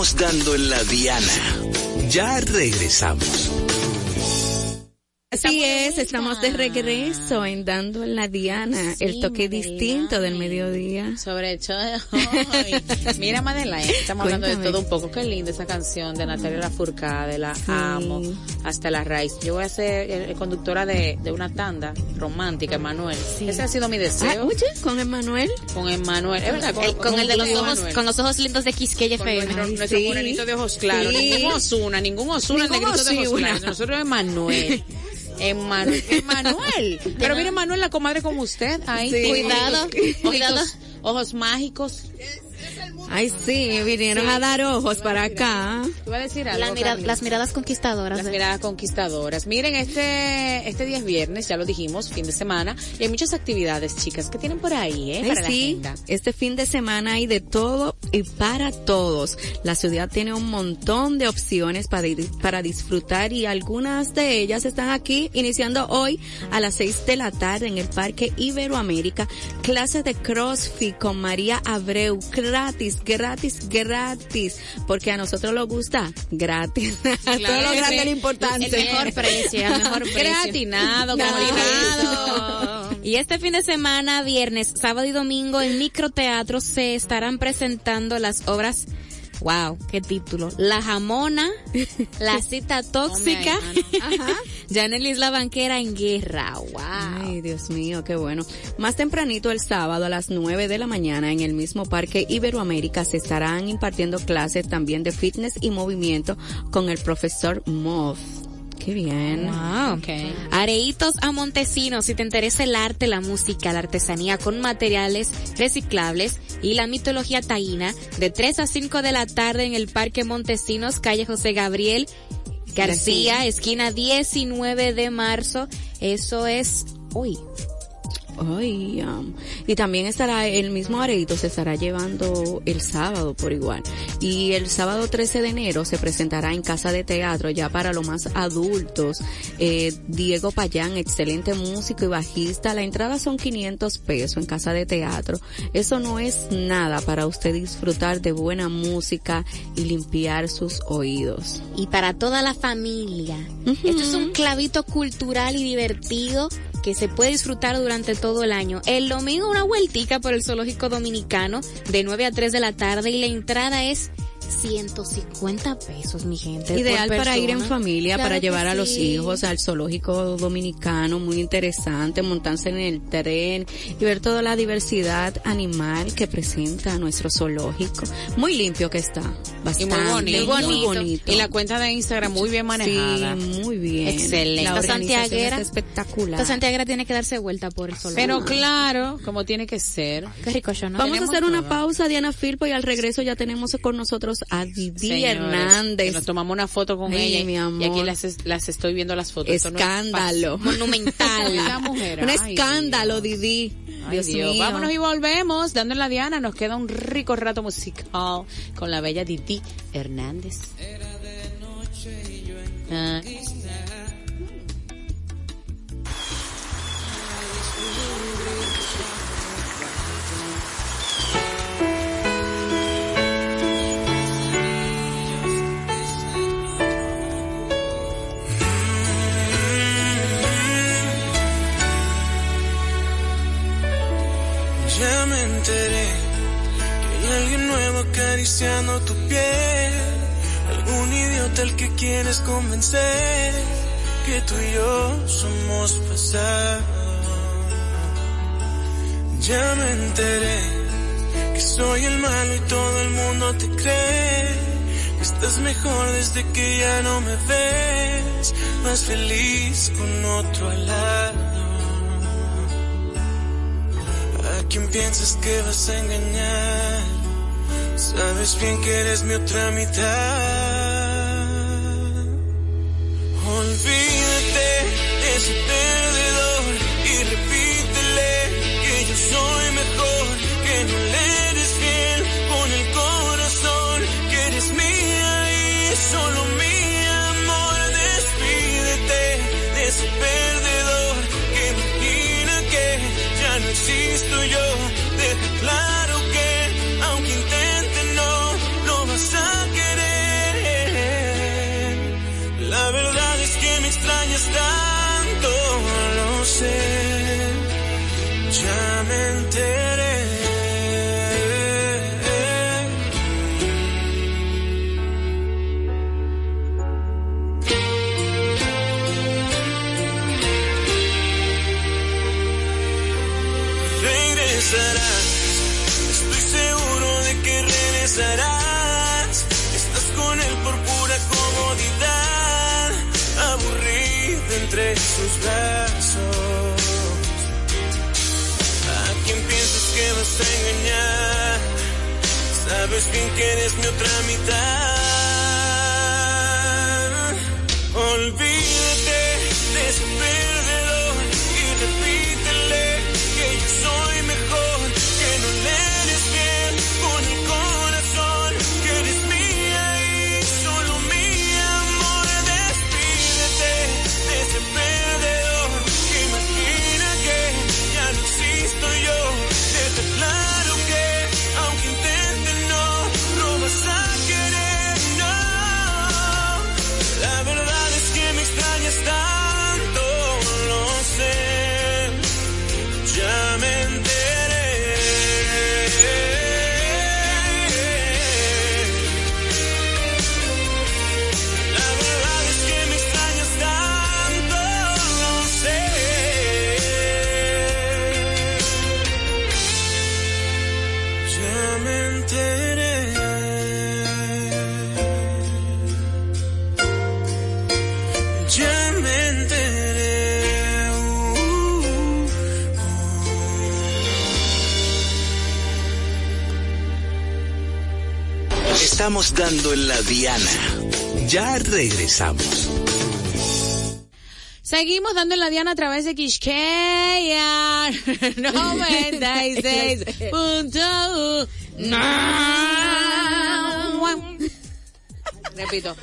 Speaker 2: Estamos dando en la diana. Ya regresamos.
Speaker 5: Así es, estamos de regreso en Dando en la Diana, el toque distinto del mediodía.
Speaker 3: Sobre hoy. Mira, Madeleine, estamos hablando de
Speaker 5: Cuéntame.
Speaker 3: todo un poco. Qué linda esa canción de Natalia Lafourcade, la amo hasta la raíz. Yo voy a ser eh, conductora de, de una tanda romántica, Emanuel. Ese ha sido mi
Speaker 5: Ah,
Speaker 3: deseo.
Speaker 5: oye, con Emanuel.
Speaker 3: Con Emanuel, es verdad,
Speaker 4: El- con el de los ojos,
Speaker 3: Emanuel.
Speaker 4: con los ojos lindos de Quisqueya
Speaker 3: Con
Speaker 4: FM.
Speaker 3: nuestro,
Speaker 5: Ay,
Speaker 3: nuestro
Speaker 5: sí.
Speaker 3: morenito de ojos claros.
Speaker 5: Sí.
Speaker 3: Ningún Osuna, ningún Osuna, negrito de ojos claros. Nosotros Emanuel. Pero mire, Manuel, la comadre como usted. Ahí.
Speaker 5: Sí.
Speaker 4: Cuidado, cuidado.
Speaker 3: Ojos mágicos.
Speaker 5: Ay, sí, vinieron a dar ojos para acá.
Speaker 3: Te voy a decir algo.
Speaker 4: La mira- las miradas conquistadoras.
Speaker 3: Las miradas conquistadoras. Miren, este, este día es viernes, ya lo dijimos, fin de semana, y hay muchas actividades, chicas, que tienen por ahí, ¿eh?
Speaker 5: Ay,
Speaker 3: Para la
Speaker 5: sí, este fin de semana hay de todo y para todos. La ciudad tiene un montón de opciones para, ir- para disfrutar y algunas de ellas están aquí iniciando hoy a las seis de la tarde en el Parque Iberoamérica. Clases de CrossFit con María Abreu, gratis, gratis, gratis, porque a nosotros nos gusta gratis. todo lo grande es lo importante.
Speaker 4: El mejor precio, el mejor precio.
Speaker 3: Gratinado, comunicado.
Speaker 4: Y este fin de semana, viernes, sábado y domingo, en microteatro se estarán presentando las obras Wow, qué título. La jamona, la cita tóxica, Janelis la banquera en guerra. Wow.
Speaker 5: Ay, Dios mío, qué bueno. Más tempranito el sábado a las 9 de la mañana en el mismo Parque Iberoamérica se estarán impartiendo clases también de fitness y movimiento con el profesor Moff. Qué bien.
Speaker 4: Wow.
Speaker 3: Okay.
Speaker 4: Areitos a Montesinos, si te interesa el arte, la música, la artesanía con materiales reciclables y la mitología taína, de 3 a 5 de la tarde en el Parque Montesinos, calle José Gabriel García, esquina 19 de marzo. Eso es hoy.
Speaker 5: Ay, am. y también estará el mismo areito se estará llevando el sábado por igual. Y el sábado 13 de enero se presentará en Casa de Teatro ya para los más adultos. Eh, Diego Payán, excelente músico y bajista. La entrada son 500 pesos en Casa de Teatro. Eso no es nada para usted disfrutar de buena música y limpiar sus oídos.
Speaker 4: y para toda la familia. Esto es un clavito cultural y divertido que se puede disfrutar durante todo el año. El domingo una vueltica por el zoológico dominicano de 9 a 3 de la tarde y la entrada es 150 pesos, mi gente.
Speaker 5: Ideal
Speaker 4: por
Speaker 5: para ir en familia,
Speaker 4: Claro
Speaker 5: para llevar a los hijos al zoológico dominicano, muy interesante, montarse en el tren y ver toda la diversidad animal que presenta nuestro zoológico. Muy limpio que está,
Speaker 3: Y
Speaker 5: bastante.
Speaker 3: muy bonito.
Speaker 5: muy bonito.
Speaker 3: Y la cuenta de Instagram muy bien manejada.
Speaker 5: Sí, muy bien.
Speaker 3: Excelente.
Speaker 5: La
Speaker 4: santiaguera-
Speaker 5: es espectacular.
Speaker 4: Esta Santiago tiene que darse vuelta por el zoológico.
Speaker 3: Pero claro, como tiene que ser.
Speaker 4: Qué rico yo, ¿no?
Speaker 5: Vamos a hacer una
Speaker 3: todo.
Speaker 5: pausa, Diana Filpo, y al regreso ya tenemos con nosotros a
Speaker 3: Señores, que
Speaker 5: Hernández.
Speaker 3: Nos tomamos una foto con
Speaker 5: Ay,
Speaker 3: ella
Speaker 5: mi amor.
Speaker 3: y aquí las, es- las estoy viendo las fotos. Esto no es
Speaker 5: Escándalo.
Speaker 4: Monumental.
Speaker 3: Mujer,
Speaker 5: Un
Speaker 3: ay,
Speaker 5: escándalo,
Speaker 3: Dios.
Speaker 5: Didi.
Speaker 3: Ay,
Speaker 5: Dios,
Speaker 3: Dios.
Speaker 5: mío.
Speaker 3: Vámonos y volvemos. Dando en la Diana, nos queda un rico rato musical con la bella Didi Hernández. Ah,
Speaker 11: Ya nuevo acariciando tu piel. Algún idiota al que quieres convencer que tú y yo somos pasado. Ya me enteré que soy el malo y todo el mundo te cree. Que estás mejor desde que ya no me ves. Más feliz con otro al lado. ¿A quién piensas que vas a engañar? Sabes bien que eres mi otra mitad. Olvídate de ese perdedor y repítele que yo soy mejor, que no le eres fiel con el corazón, que eres mía y solo mi amor. Despídete de ese perdedor que imagina que ya no existo yo. Deja claro extrañas tanto, lo sé. Ya me enteré. Entre sus brazos. ¿A quién piensas que vas a engañar? Sabes bien que eres mi otra mitad. Olvídate de ese
Speaker 2: Estamos dando en la Diana. Ya regresamos.
Speaker 3: Seguimos dando en la diana a través de Quisqueya 96.1. Repito.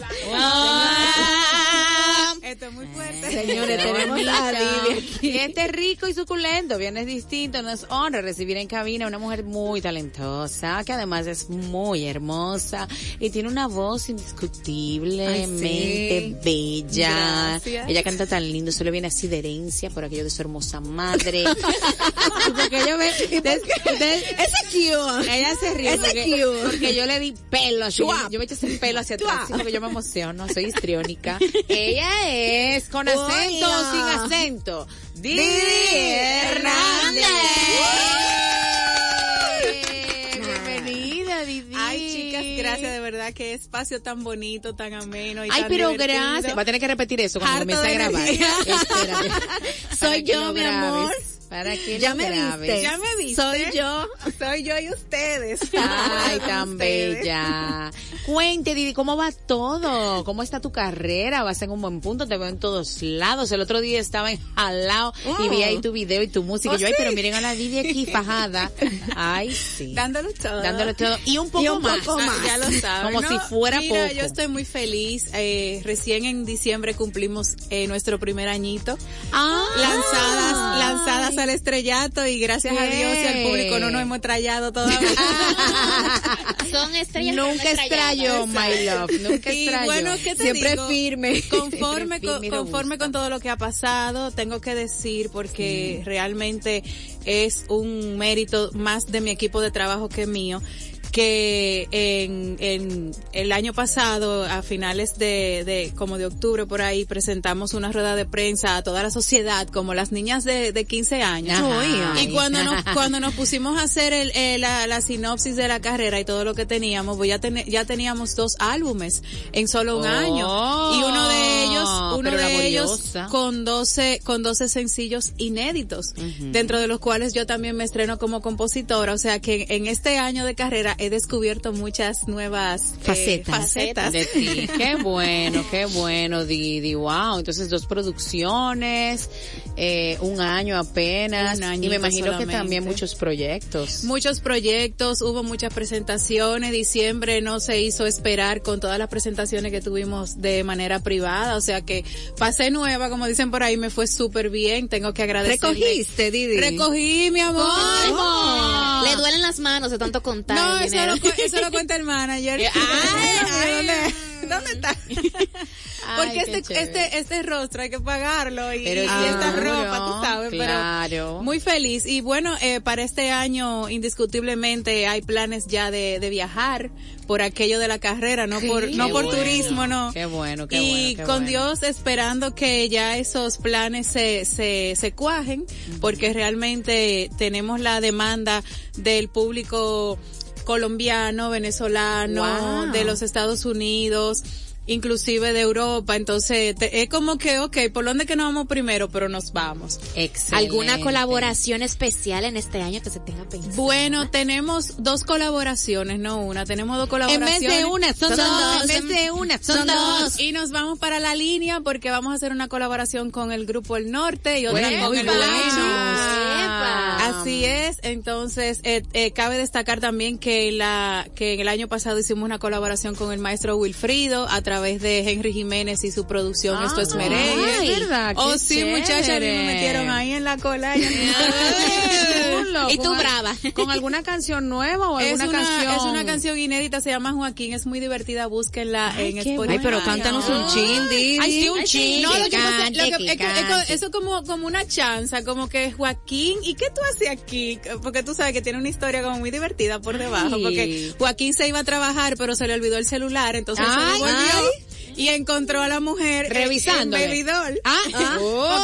Speaker 12: Esto es muy fuerte.
Speaker 5: Señores, tenemos a Vivi
Speaker 3: Y este rico y suculento, viernes distinto, nos honra recibir en cabina a una mujer muy talentosa, que además es muy hermosa y tiene una voz indiscutiblemente bella.
Speaker 12: Gracias.
Speaker 3: Ella canta tan lindo, solo viene así de herencia por aquello de su hermosa madre. porque yo me, de- de-
Speaker 5: Ese cute.
Speaker 3: ella se ríe
Speaker 5: Ese
Speaker 3: porque,
Speaker 5: cute.
Speaker 3: porque yo le di pelo, así, yo, yo me eché ese pelo hacia atrás, porque yo me emociono, soy histriónica. ella es con acento o sin acento. Didi
Speaker 5: Didi
Speaker 3: Hernández.
Speaker 5: Hernández.
Speaker 3: Bienvenida, Didi.
Speaker 12: Ay, chicas, gracias de verdad. Qué espacio tan bonito, tan ameno y
Speaker 3: Ay,
Speaker 12: tan
Speaker 3: pero
Speaker 12: divertido.
Speaker 3: gracias. Va a tener que repetir eso cuando comience a grabar. Espérate.
Speaker 5: Soy yo, mi
Speaker 3: grabes.
Speaker 5: amor.
Speaker 3: Para que
Speaker 5: Ya me viste.
Speaker 12: Ya me viste.
Speaker 5: Soy yo.
Speaker 12: Soy yo y ustedes.
Speaker 3: Ay, tan
Speaker 12: Ustedes.
Speaker 3: bella. Cuente, Didi, ¿cómo va todo? ¿Cómo está tu carrera? ¿Vas en un buen punto? Te veo en todos lados. El otro día estaba en jalao y vi ahí tu video y tu música.
Speaker 12: Oh,
Speaker 3: y yo, ay,
Speaker 12: sí.
Speaker 3: pero miren a la Didi aquí fajada. Ay, sí.
Speaker 12: Dándolo todo.
Speaker 3: Dándole todo. Y un poco
Speaker 5: Y un
Speaker 3: más.
Speaker 5: poco más.
Speaker 12: ya lo saben.
Speaker 3: Como
Speaker 12: ¿no?
Speaker 3: si fuera
Speaker 12: Mira,
Speaker 3: poco.
Speaker 12: yo estoy muy feliz. Eh, recién en diciembre cumplimos eh, nuestro primer añito.
Speaker 3: Ah.
Speaker 12: lanzadas, lanzadas al estrellato y gracias a Dios y al público no nos hemos trallado todavía.
Speaker 4: Son estrellas.
Speaker 3: Nunca estrelló, my love. Nunca
Speaker 12: y
Speaker 3: estrelló.
Speaker 12: bueno, ¿qué te
Speaker 5: Siempre
Speaker 12: digo?
Speaker 5: firme.
Speaker 12: Conforme,
Speaker 3: Siempre
Speaker 12: con, conforme con todo lo que ha pasado, tengo que decir porque realmente es un mérito más de mi equipo de trabajo que mío que en, en el año pasado, a finales de, de, como de octubre por ahí, presentamos una rueda de prensa a toda la sociedad, como las niñas de, de 15 años.
Speaker 3: Ajá.
Speaker 12: Y cuando nos, cuando nos pusimos a hacer el, eh, la, la sinopsis de la carrera y todo lo que teníamos, pues ya, ten- ya teníamos dos álbumes en solo un
Speaker 3: Oh,
Speaker 12: año. Y uno de ellos, uno de ellos con 12, con 12 sencillos inéditos, dentro de los cuales yo también me estreno como compositora. O sea que en este año de carrera he descubierto muchas nuevas eh,
Speaker 4: Facetas.
Speaker 12: facetas.
Speaker 3: de ti. Qué bueno, qué bueno, Didi. Wow. Entonces, dos producciones, eh, un año apenas.
Speaker 12: Un
Speaker 3: y me imagino que también muchos proyectos.
Speaker 12: Muchos proyectos, hubo muchas presentaciones, diciembre no se hizo esperar con todas las presentaciones que tuvimos de manera privada, o sea que pasé nueva, como dicen por ahí, me fue súper bien, tengo que agradecer.
Speaker 5: Recogiste, Didi.
Speaker 12: Recogí, mi amor.
Speaker 4: Le duelen las manos de tanto contar.
Speaker 12: No, eso lo, cu- eso lo cuenta el manager. Ay, ¿dónde, ¿Dónde está? Porque
Speaker 3: Ay,
Speaker 12: este, este, este rostro hay que pagarlo y,
Speaker 3: Pero
Speaker 12: y esta ropa, tú sabes,
Speaker 3: claro.
Speaker 12: pero muy feliz. Y bueno, eh, para este año indiscutiblemente hay planes ya de, de viajar por aquello de la carrera, no por, no por
Speaker 3: bueno.
Speaker 12: turismo, no.
Speaker 3: Qué bueno, qué
Speaker 12: y
Speaker 3: bueno, qué
Speaker 12: con
Speaker 3: bueno.
Speaker 12: Dios esperando que ya esos planes se, se, se cuajen, porque realmente tenemos la demanda del público colombiano, venezolano,
Speaker 3: Wow.
Speaker 12: de los Estados Unidos, inclusive de Europa, entonces te- es como que, ok, ¿por dónde que nos vamos primero? Pero nos vamos.
Speaker 3: Excelente.
Speaker 4: ¿Alguna colaboración especial en este año que se tenga pensado?
Speaker 12: Bueno, tenemos dos colaboraciones, no una, tenemos dos
Speaker 3: En
Speaker 12: colaboraciones.
Speaker 3: vez de una, son,
Speaker 4: Son
Speaker 3: dos.
Speaker 4: dos.
Speaker 3: En vez de una, son,
Speaker 4: Son
Speaker 3: dos.
Speaker 4: dos.
Speaker 12: Y nos vamos para la línea porque vamos a hacer una colaboración con el grupo El Norte y otra
Speaker 3: Bueno,
Speaker 12: con el.
Speaker 3: Epa.
Speaker 12: Así es, entonces eh, eh, cabe destacar también que la que en el año pasado hicimos una colaboración con el maestro Wilfrido a través de Henry Jiménez y su producción Esto es Merengue.
Speaker 3: Ay, es verdad,
Speaker 12: Oh sí, muchachas, me metieron ahí en la cola. y-
Speaker 3: Chulo.
Speaker 4: Y tú
Speaker 3: Con-
Speaker 4: brava.
Speaker 3: ¿Con alguna canción nueva o
Speaker 12: Es
Speaker 3: alguna
Speaker 12: una,
Speaker 3: canción?
Speaker 12: es una canción inédita, se llama Joaquín, es muy divertida, búsquenla
Speaker 3: Ay,
Speaker 12: en Spotify.
Speaker 5: Ay, pero cántanos un chin, Didi.
Speaker 3: Ay, sí, un
Speaker 4: Ay,
Speaker 3: chin.
Speaker 12: No, lo que pasa, lo que- es que- eso es como, como una chanza, como que Joaquín, ¿y qué tú haces aquí? Porque tú sabes que tiene una historia como muy divertida por debajo,
Speaker 3: Ay.
Speaker 12: porque Joaquín se iba a trabajar, pero se le olvidó el celular, entonces se
Speaker 3: Ay,
Speaker 12: devolvió y encontró a la mujer
Speaker 3: Revisándole.
Speaker 12: en Babydoll.
Speaker 3: Ah,
Speaker 12: porque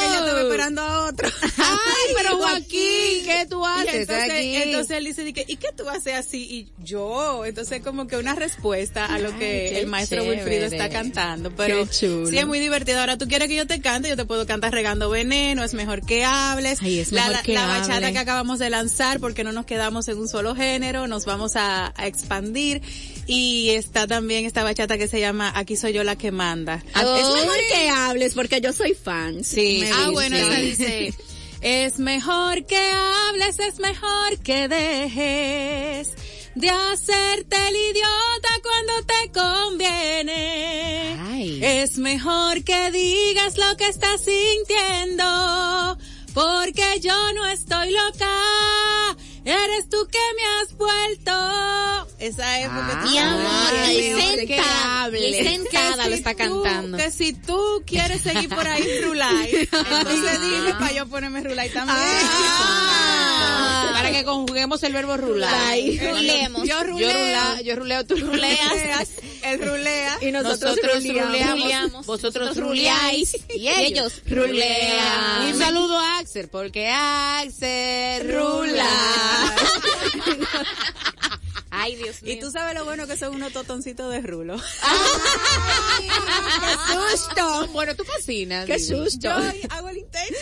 Speaker 12: ella estaba
Speaker 3: oh.
Speaker 12: esperando a otro.
Speaker 3: Ay, pero Joaquín, ¿qué tú
Speaker 12: Y
Speaker 3: haces
Speaker 12: entonces,
Speaker 3: aquí?
Speaker 12: entonces él dice, ¿y qué tú haces así? Y yo, entonces como que una respuesta a lo que el maestro
Speaker 3: chévere.
Speaker 12: Wilfrido está cantando. Pero sí es muy divertido. Ahora tú quieres que yo te cante, yo te puedo cantar regando veneno, es mejor que hables.
Speaker 5: Ay, es
Speaker 12: la,
Speaker 5: mejor
Speaker 12: la-
Speaker 5: que
Speaker 12: la bachata
Speaker 5: hable.
Speaker 12: que acabamos de lanzar porque no nos quedamos en un solo género, nos vamos a, a expandir. Y está también esta bachata que se llama Aquí soy yo la que manda.
Speaker 5: Es mejor que hables porque yo soy fan.
Speaker 3: Sí,
Speaker 5: Me
Speaker 12: Ah,
Speaker 5: dice.
Speaker 12: bueno, esa dice, es mejor que hables, es mejor que dejes de hacerte el idiota cuando te conviene.
Speaker 3: Ay.
Speaker 12: Es mejor que digas lo que estás sintiendo, porque yo no estoy loca. Eres tú que me has vuelto. Esa es porque tú
Speaker 4: Mi amor,
Speaker 12: que
Speaker 4: sentada, lo está cantando.
Speaker 12: Que si tú quieres seguir por ahí Rulay, entonces dime para yo ponerme Rulay también.
Speaker 3: Ah, para que conjuguemos el verbo rular.
Speaker 4: Rulemos.
Speaker 12: Yo
Speaker 3: Yo,
Speaker 12: ruleo.
Speaker 3: rula, yo ruleo, tú ruleas.
Speaker 12: Ruleas, Él rulea.
Speaker 5: Y nosotros,
Speaker 3: Nosotros
Speaker 5: ruleamos.
Speaker 3: vosotros
Speaker 4: Nosotros
Speaker 3: ruleáis y ellos,
Speaker 4: Y ellos
Speaker 3: rulean.
Speaker 4: rulean.
Speaker 3: Un saludo a Axel, porque Axel rula.
Speaker 4: Ay, Dios mío.
Speaker 12: Y tú sabes lo bueno que son unos totoncitos de rulo.
Speaker 3: ¡Qué susto! Bueno, tú cocinas.
Speaker 5: Qué susto.
Speaker 12: Yo hago el intento.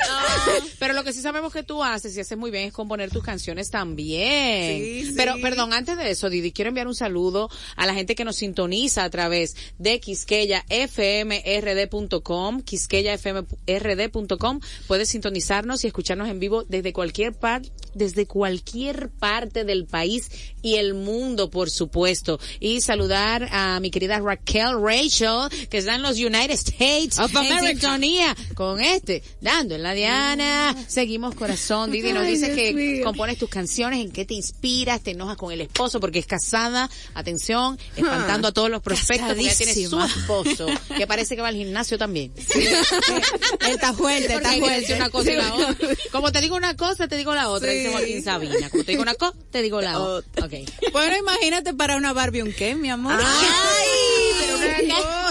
Speaker 3: Pero lo que sí sabemos que tú haces y haces muy bien es componer tus canciones también.
Speaker 12: Sí, sí.
Speaker 3: Pero, perdón, antes de eso, Didi, quiero enviar un saludo a la gente que nos sintoniza a través de quisqueyafmrd.com, quisqueyafmrd.com. Puedes sintonizarnos y escucharnos en vivo desde cualquier parte, desde cualquier parte del país y el mundo, por supuesto. Y saludar a mi querida Raquel Rachel, que está en los United States
Speaker 4: Of
Speaker 3: en
Speaker 4: America.
Speaker 3: sintonía con este, dando en la Diana. Seguimos corazón, Didi nos dice que
Speaker 5: mío.
Speaker 3: compones tus canciones, en qué te inspiras, te enojas con el esposo porque es casada, atención, espantando a todos los prospectos ya tiene su esposo, que parece que va al gimnasio también.
Speaker 12: Él está fuerte, está fuerte.
Speaker 3: una cosa y la otra. Como te digo una cosa, te digo la otra,
Speaker 12: Sí.
Speaker 3: dice Joaquín Sabina. Como te digo una cosa, te digo la otra. Ok.
Speaker 12: Bueno, imagínate para una Barbie un qué, mi amor.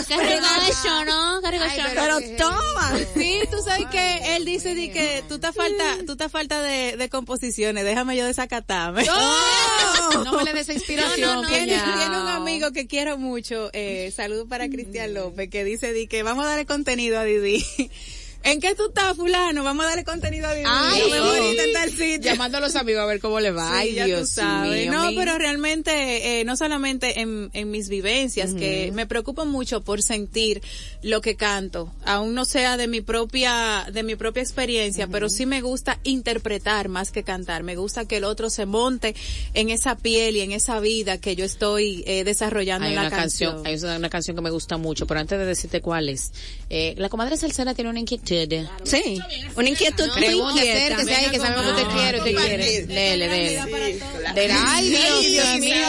Speaker 4: Qué regacho, ¿no? Qué regacho.
Speaker 5: Pero toma.
Speaker 12: Sí, tú sabes que él dice di que tú te falta, tú te falta de, de composiciones, déjame yo desacatarme.
Speaker 3: No me le des inspiración.
Speaker 4: No, no, no.
Speaker 12: Tiene, un amigo que quiero mucho, eh, saludos para Cristian López, que dice di que vamos a darle contenido a Didi. ¿En qué tú estás, fulano? Vamos a darle contenido a.
Speaker 3: Ay,
Speaker 12: en tal sitio.
Speaker 3: Llamando a los amigos a ver cómo le va.
Speaker 12: Sí,
Speaker 3: Ay,
Speaker 12: ya
Speaker 3: Dios
Speaker 12: tú sabes.
Speaker 3: mío.
Speaker 12: no, pero realmente, eh, no solamente en, en mis vivencias, que me preocupo mucho por sentir lo que canto, aún no sea de mi propia, de mi propia experiencia, pero sí me gusta interpretar más que cantar. Me gusta que el otro se monte en esa piel y en esa vida que yo estoy eh, desarrollando
Speaker 3: Hay
Speaker 12: en la
Speaker 3: una canción,
Speaker 12: canción.
Speaker 3: hay una, una canción que me gusta mucho, pero antes de decirte cuál es, eh, la comadre Salsera tiene una inquietud.
Speaker 5: Sí, una inquietud muy
Speaker 3: Pregunte,
Speaker 5: inquieta.
Speaker 3: acérquese ahí, que sabemos que usted quiere, usted quiere. Dele, dele. Dele. Ay, Dios, Dios mío,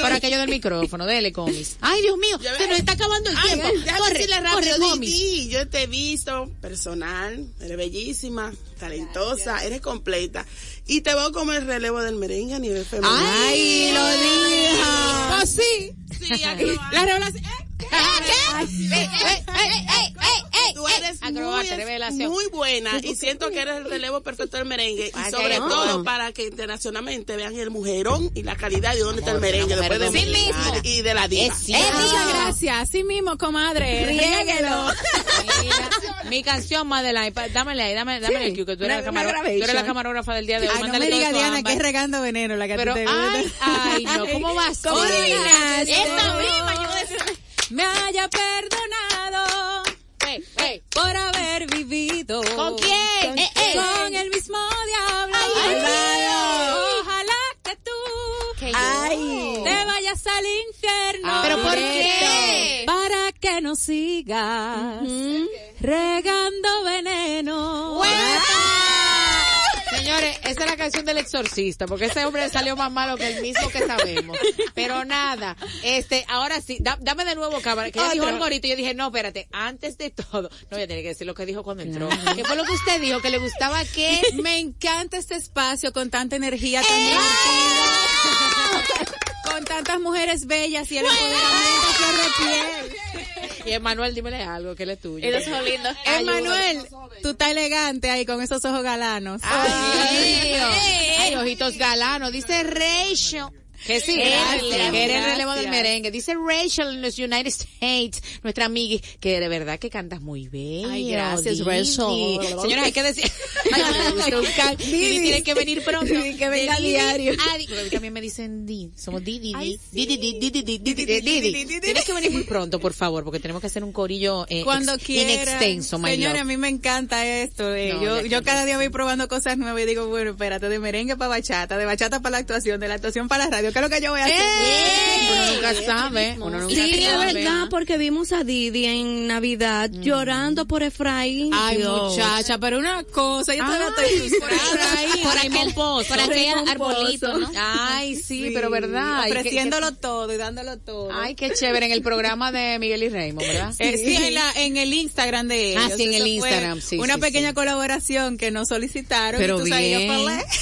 Speaker 3: por aquello del micrófono, dele, comis. Ay, Dios mío, se nos está acabando el tiempo. Corre,
Speaker 6: rápido,
Speaker 3: comis.
Speaker 6: Yo te he visto personal, eres bellísima, talentosa, eres completa. Y te veo como el relevo del merengue a nivel femenino.
Speaker 3: Ay, lo dijo.
Speaker 12: Pues sí.
Speaker 6: Sí, aquí
Speaker 12: La revelación.
Speaker 6: Tú eres
Speaker 3: Acrobata,
Speaker 6: muy,
Speaker 3: revelación.
Speaker 6: muy buena y siento que eres el relevo perfecto del merengue y sobre
Speaker 3: qué
Speaker 6: todo para que internacionalmente vean el mujerón y la calidad de dónde está el merengue después de mí
Speaker 3: dominicana.
Speaker 6: y de la diva.
Speaker 3: Es.
Speaker 12: Eh, muchas gracias. Así mismo, comadre. Riéguelo.
Speaker 3: Mi canción, Madeline, dámele ahí, dame, dame el cue, que tú eres,
Speaker 5: una-
Speaker 3: la tú eres la camarógrafa del día de hoy.
Speaker 12: Ay, no
Speaker 3: Mándale
Speaker 12: me diga Diana que es regando veneno la que
Speaker 3: Pero,
Speaker 12: te
Speaker 3: ay, ay, no, ¿cómo vas?
Speaker 12: ¿Cómo
Speaker 3: Sí.
Speaker 12: adivinaste?
Speaker 3: Esta misma, yo
Speaker 12: Me haya perdonado por haber vivido.
Speaker 3: ¿Con quién? Eh, eh.
Speaker 12: Con el mismo diablo.
Speaker 3: Ay, mío.
Speaker 12: Ojalá que tú
Speaker 5: Ay.
Speaker 12: te vayas al infierno.
Speaker 3: ¿Pero por qué?
Speaker 12: Para que no sigas regando veneno.
Speaker 3: Señores, esa es la canción del exorcista, porque ese hombre salió más malo que el mismo que sabemos. Pero nada, este, ahora sí, da- dame de nuevo cámara, que ella dijo algo ahorita y yo dije, no, espérate, antes de todo, no voy a tener que decir lo que dijo cuando entró. ¿Qué fue lo que usted dijo? Que le gustaba que...
Speaker 12: Me encanta este espacio con tanta energía tan
Speaker 3: ¡Eh!
Speaker 12: divertida. Con tantas mujeres bellas y el empoderamiento flor de piel.
Speaker 3: Y Emanuel, dímele algo, que él es tuyo.
Speaker 4: Y los ojos lindos.
Speaker 12: Emanuel, tú estás elegante ahí con esos ojos galanos.
Speaker 3: Ay, Dios mío. Ay, ojitos galanos. Dice Rachel. Que sí, que eres el relevo del merengue. Dice Rachel en los United States, nuestra amiga, que de verdad que cantas muy bien.
Speaker 12: Ay, gracias,
Speaker 3: Didi.
Speaker 12: Rachel.
Speaker 3: Señora, hay que decir. Didi tiene que venir pronto.
Speaker 5: Didi, que venga diario.
Speaker 3: porque a mí también me dicen Didi. Somos Didi. Didi, Didi, Didi, Didi, Didi, Didi. Tienes que venir muy pronto, por favor, porque tenemos que hacer un corillo eh,
Speaker 12: Cuando
Speaker 3: inextenso, my
Speaker 12: Señores,
Speaker 3: love.
Speaker 12: a mí me encanta esto. eh.
Speaker 3: No,
Speaker 12: yo yo cada día voy probando cosas nuevas y digo, bueno, espérate, de merengue para bachata, de bachata para la actuación, de la actuación para la radio. ¿Qué es lo que yo voy a hacer?
Speaker 3: Uno nunca sabe, uno nunca
Speaker 5: Sí, es verdad, porque vimos a Didi en Navidad llorando por Efraín.
Speaker 12: Ay,
Speaker 5: Dios.
Speaker 12: muchacha, pero una cosa, yo todavía estoy
Speaker 3: por por aquel pozo.
Speaker 4: Por aquel arbolito, ¿no?
Speaker 3: Ay, sí, pero verdad. Que-
Speaker 12: Ofreciéndolo todo y dándolo todo.
Speaker 3: Ay, qué chévere, en el programa de Miguel y Raymond, ¿verdad?
Speaker 12: Eh, sí, en, la, en el Instagram de ellos.
Speaker 3: Ah, sí, en el Instagram, sí,
Speaker 12: Una
Speaker 3: sí,
Speaker 12: pequeña
Speaker 3: sí.
Speaker 12: colaboración que nos solicitaron.
Speaker 3: Pero bien,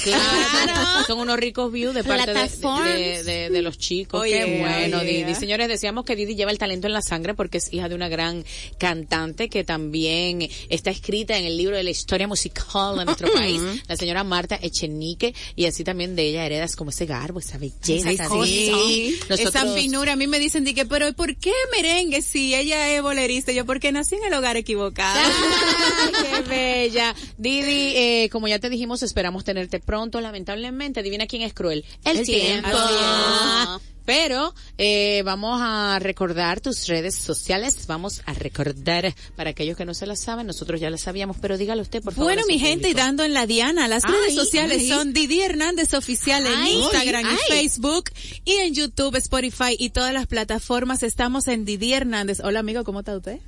Speaker 3: claro, son unos ricos views de parte de,
Speaker 4: Plataformas.
Speaker 3: De, de- de los chicos.
Speaker 12: Oh,
Speaker 3: Qué bueno. Didi. Señores, decíamos que Didi lleva el talento en la sangre porque es hija de una gran cantante que también está escrita en el libro de la historia musical de nuestro país, la señora Marta Echenique, y así también de ella heredas como ese garbo, esa belleza,
Speaker 12: Ay,
Speaker 3: esa
Speaker 12: sí.
Speaker 3: Nosotros-
Speaker 12: Esa finura, a mí me dicen, di que, pero ¿por qué merengue si ella es bolerista? Yo, porque nací en el hogar equivocado.
Speaker 3: Ay, qué bella. Didi, eh, como ya te dijimos, esperamos tenerte pronto. Lamentablemente, adivina quién es cruel. El,
Speaker 12: El
Speaker 3: tiempo.
Speaker 12: tiempo.
Speaker 3: Pero eh, vamos a recordar tus redes sociales. Vamos a recordar para aquellos que no se las saben. Nosotros ya las sabíamos, pero dígale usted, por favor.
Speaker 12: Bueno, mi gente, y dando en la Diana, las
Speaker 3: Ay,
Speaker 12: redes sociales
Speaker 3: ay.
Speaker 12: son Didi Hernández Oficial en
Speaker 3: Ay,
Speaker 12: Instagram y Facebook, y en YouTube, Spotify y todas las plataformas estamos en Didi Hernández. Hola amigo, ¿cómo está usted?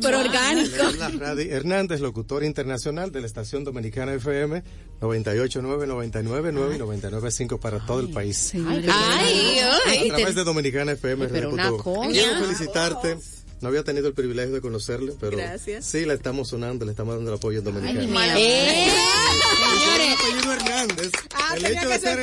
Speaker 5: Pero orgánico.
Speaker 13: Hernández, locutor internacional de la estación dominicana FM 98.9, 99.9 y 99.5 para todo el país.
Speaker 3: Ay,
Speaker 13: A
Speaker 3: ay,
Speaker 13: través de Dominicana FM.
Speaker 3: Pero una cosa.
Speaker 13: Quiero felicitarte. No había tenido el privilegio de conocerle, pero
Speaker 12: Gracias.
Speaker 13: sí la estamos sonando, le estamos dando el apoyo en Dominicana.
Speaker 3: Eh,
Speaker 13: Señores, Hernández. el hecho de ser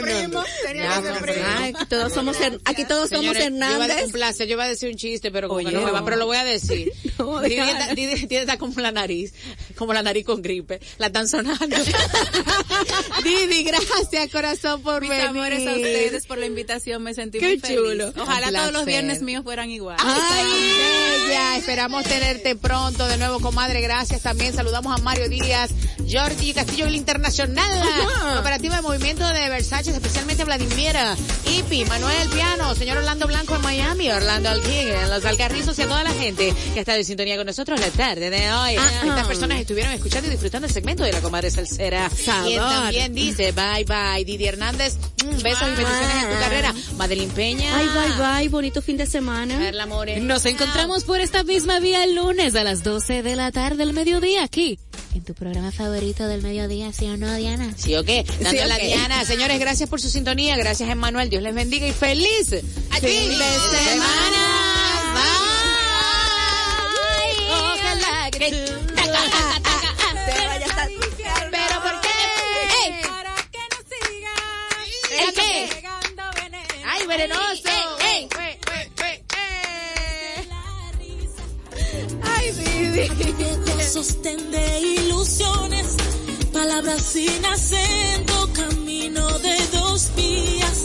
Speaker 5: Ay, todos somos, her- aquí todos somos
Speaker 3: Señores, yo iba a-
Speaker 5: Hernández.
Speaker 3: un placer. Yo iba a decir un chiste, pero como que
Speaker 12: Oye,
Speaker 3: no me va,
Speaker 12: no.
Speaker 3: pero lo voy a decir.
Speaker 5: No,
Speaker 3: Didi
Speaker 5: déjala.
Speaker 3: está- Didi tiene está como la nariz, como la nariz con gripe. La están sonando. Didi, gracias corazón por
Speaker 12: Mis
Speaker 3: venir.
Speaker 12: amores a ustedes por la invitación, me sentí
Speaker 3: Qué
Speaker 12: muy feliz.
Speaker 3: chulo.
Speaker 12: Ojalá todos los viernes míos fueran igual.
Speaker 3: Ay, bella. Esperamos tenerte pronto de nuevo, comadre. Gracias también. Saludamos a Mario Díaz, Jordi Castillo, el Internacional, Operativa de Movimiento de Versace, especialmente a Vladimira, Ipi, Manuel Piano, señor Orlando Blanco en Miami, Orlando Alquín, en Los Alcarrizos y a toda la gente que está de sintonía con nosotros la tarde de hoy. Estas personas estuvieron escuchando y disfrutando el segmento de la comadre Salsera.
Speaker 5: Sabor.
Speaker 3: Y él también dice bye bye. Didi Hernández, mm, besos y bendiciones en tu carrera. Madeline Peña.
Speaker 5: Ay, bye bye, bonito fin de semana.
Speaker 3: Perla Morena.
Speaker 4: Nos encontramos por esta misma vía el lunes a las 12 de la tarde del mediodía aquí. En tu programa favorito del mediodía, ¿sí o no, Diana?
Speaker 3: ¿Sí o qué? Dando
Speaker 5: Sí,
Speaker 3: la
Speaker 5: ok.
Speaker 3: Diana. Señores, gracias por su sintonía. Gracias, Emmanuel. Dios les bendiga y feliz fin de semana. Bye. Ojalá que tú te vayas a Pero ¿por qué? ¡Ey!
Speaker 12: Para que no sigas
Speaker 3: ¿El qué?
Speaker 12: pegando veneno.
Speaker 3: ¡Ay, venenoso!
Speaker 14: Sostén de ilusiones, palabras sin acento, camino de dos vías.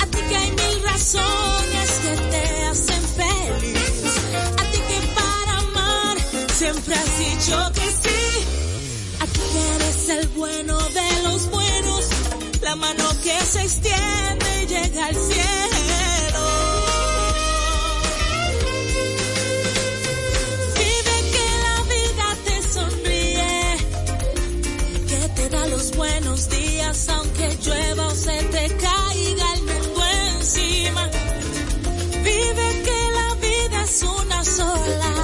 Speaker 14: A ti que hay mil razones que te hacen feliz, a ti que para amar siempre has dicho que sí, a ti que eres el bueno de los buenos, la mano que se extiende y llega al cielo. Aunque llueva o se te caiga el mundo encima. Vive que la vida es una sola,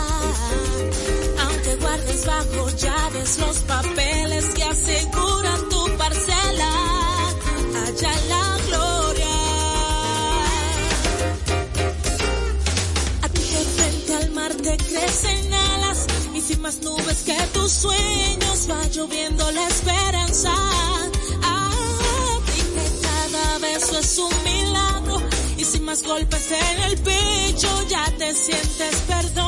Speaker 14: aunque guardes bajo llaves los papeles que aseguran tu parcela. Allá la gloria. A ti que frente al mar te crecen alas y sin más nubes que tus sueños va lloviendo la esperanza. Beso es un milagro y sin más golpes en el pecho ya te sientes perdonado.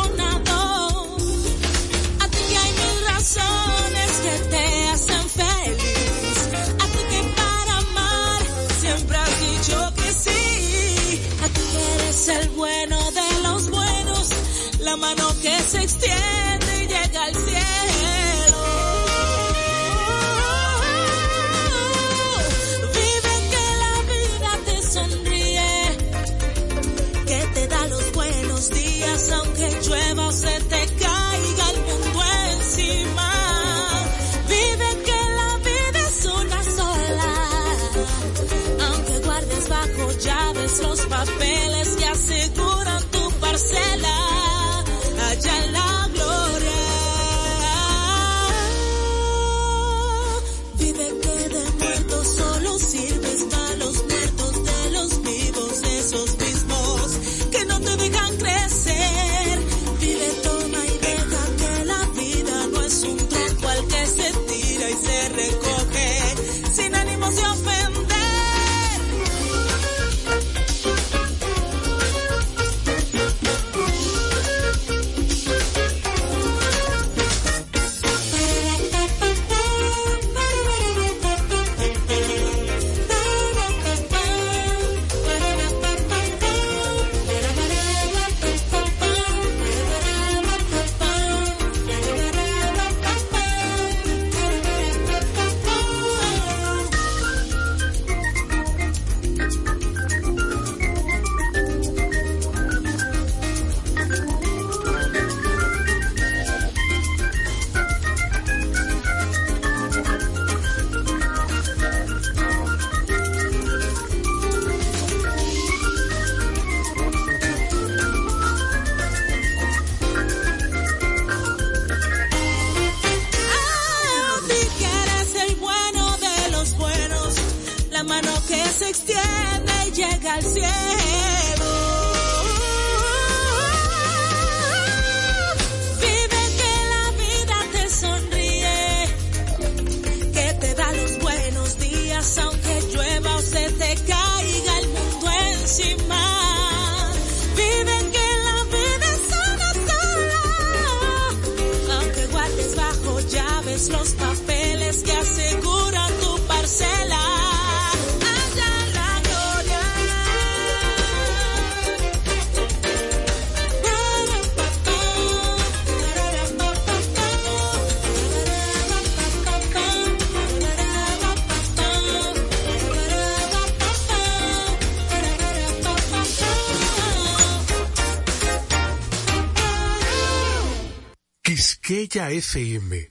Speaker 1: Quisqueya FM.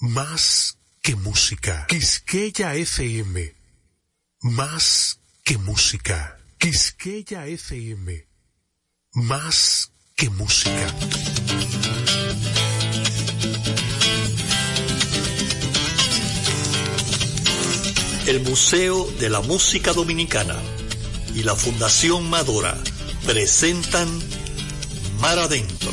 Speaker 1: Más que música. Quisqueya FM. Más que música. Quisqueya FM. Más que música.
Speaker 15: El Museo de la Música Dominicana y la Fundación Madora presentan Mar Adentro.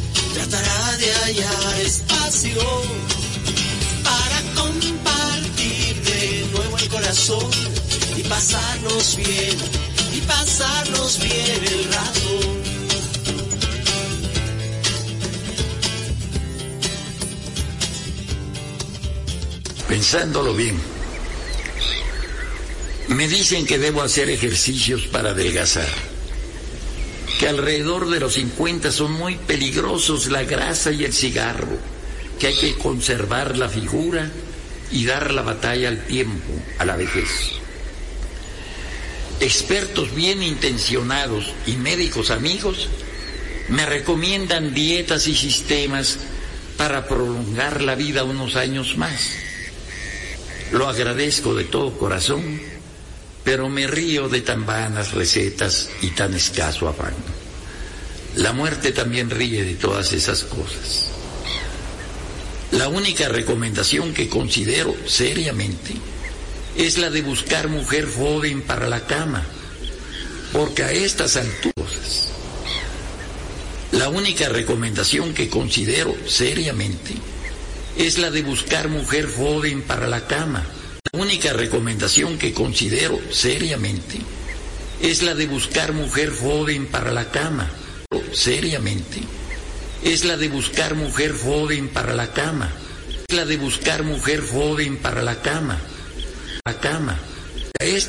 Speaker 8: tratará de hallar espacio para compartir de nuevo el corazón y pasarnos bien, y pasarnos bien el rato.
Speaker 16: Pensándolo bien, me dicen que debo hacer ejercicios para adelgazar, que alrededor de los 50 son muy peligrosos la grasa y el cigarro, que hay que conservar la figura y dar la batalla al tiempo, a la vejez. Expertos bien intencionados y médicos amigos me recomiendan dietas y sistemas para prolongar la vida unos años más. Lo agradezco de todo corazón, pero me río de tan vanas recetas y tan escaso afán. La muerte también ríe de todas esas cosas. La única recomendación que considero seriamente es la de buscar mujer joven para la cama, porque a estas alturas, la única recomendación que considero seriamente es la de buscar mujer joven para la cama. La única recomendación que considero seriamente es la de buscar mujer joven para la cama. Seriamente es la de buscar mujer joven para la cama. Es la de buscar mujer joven para la cama. La cama.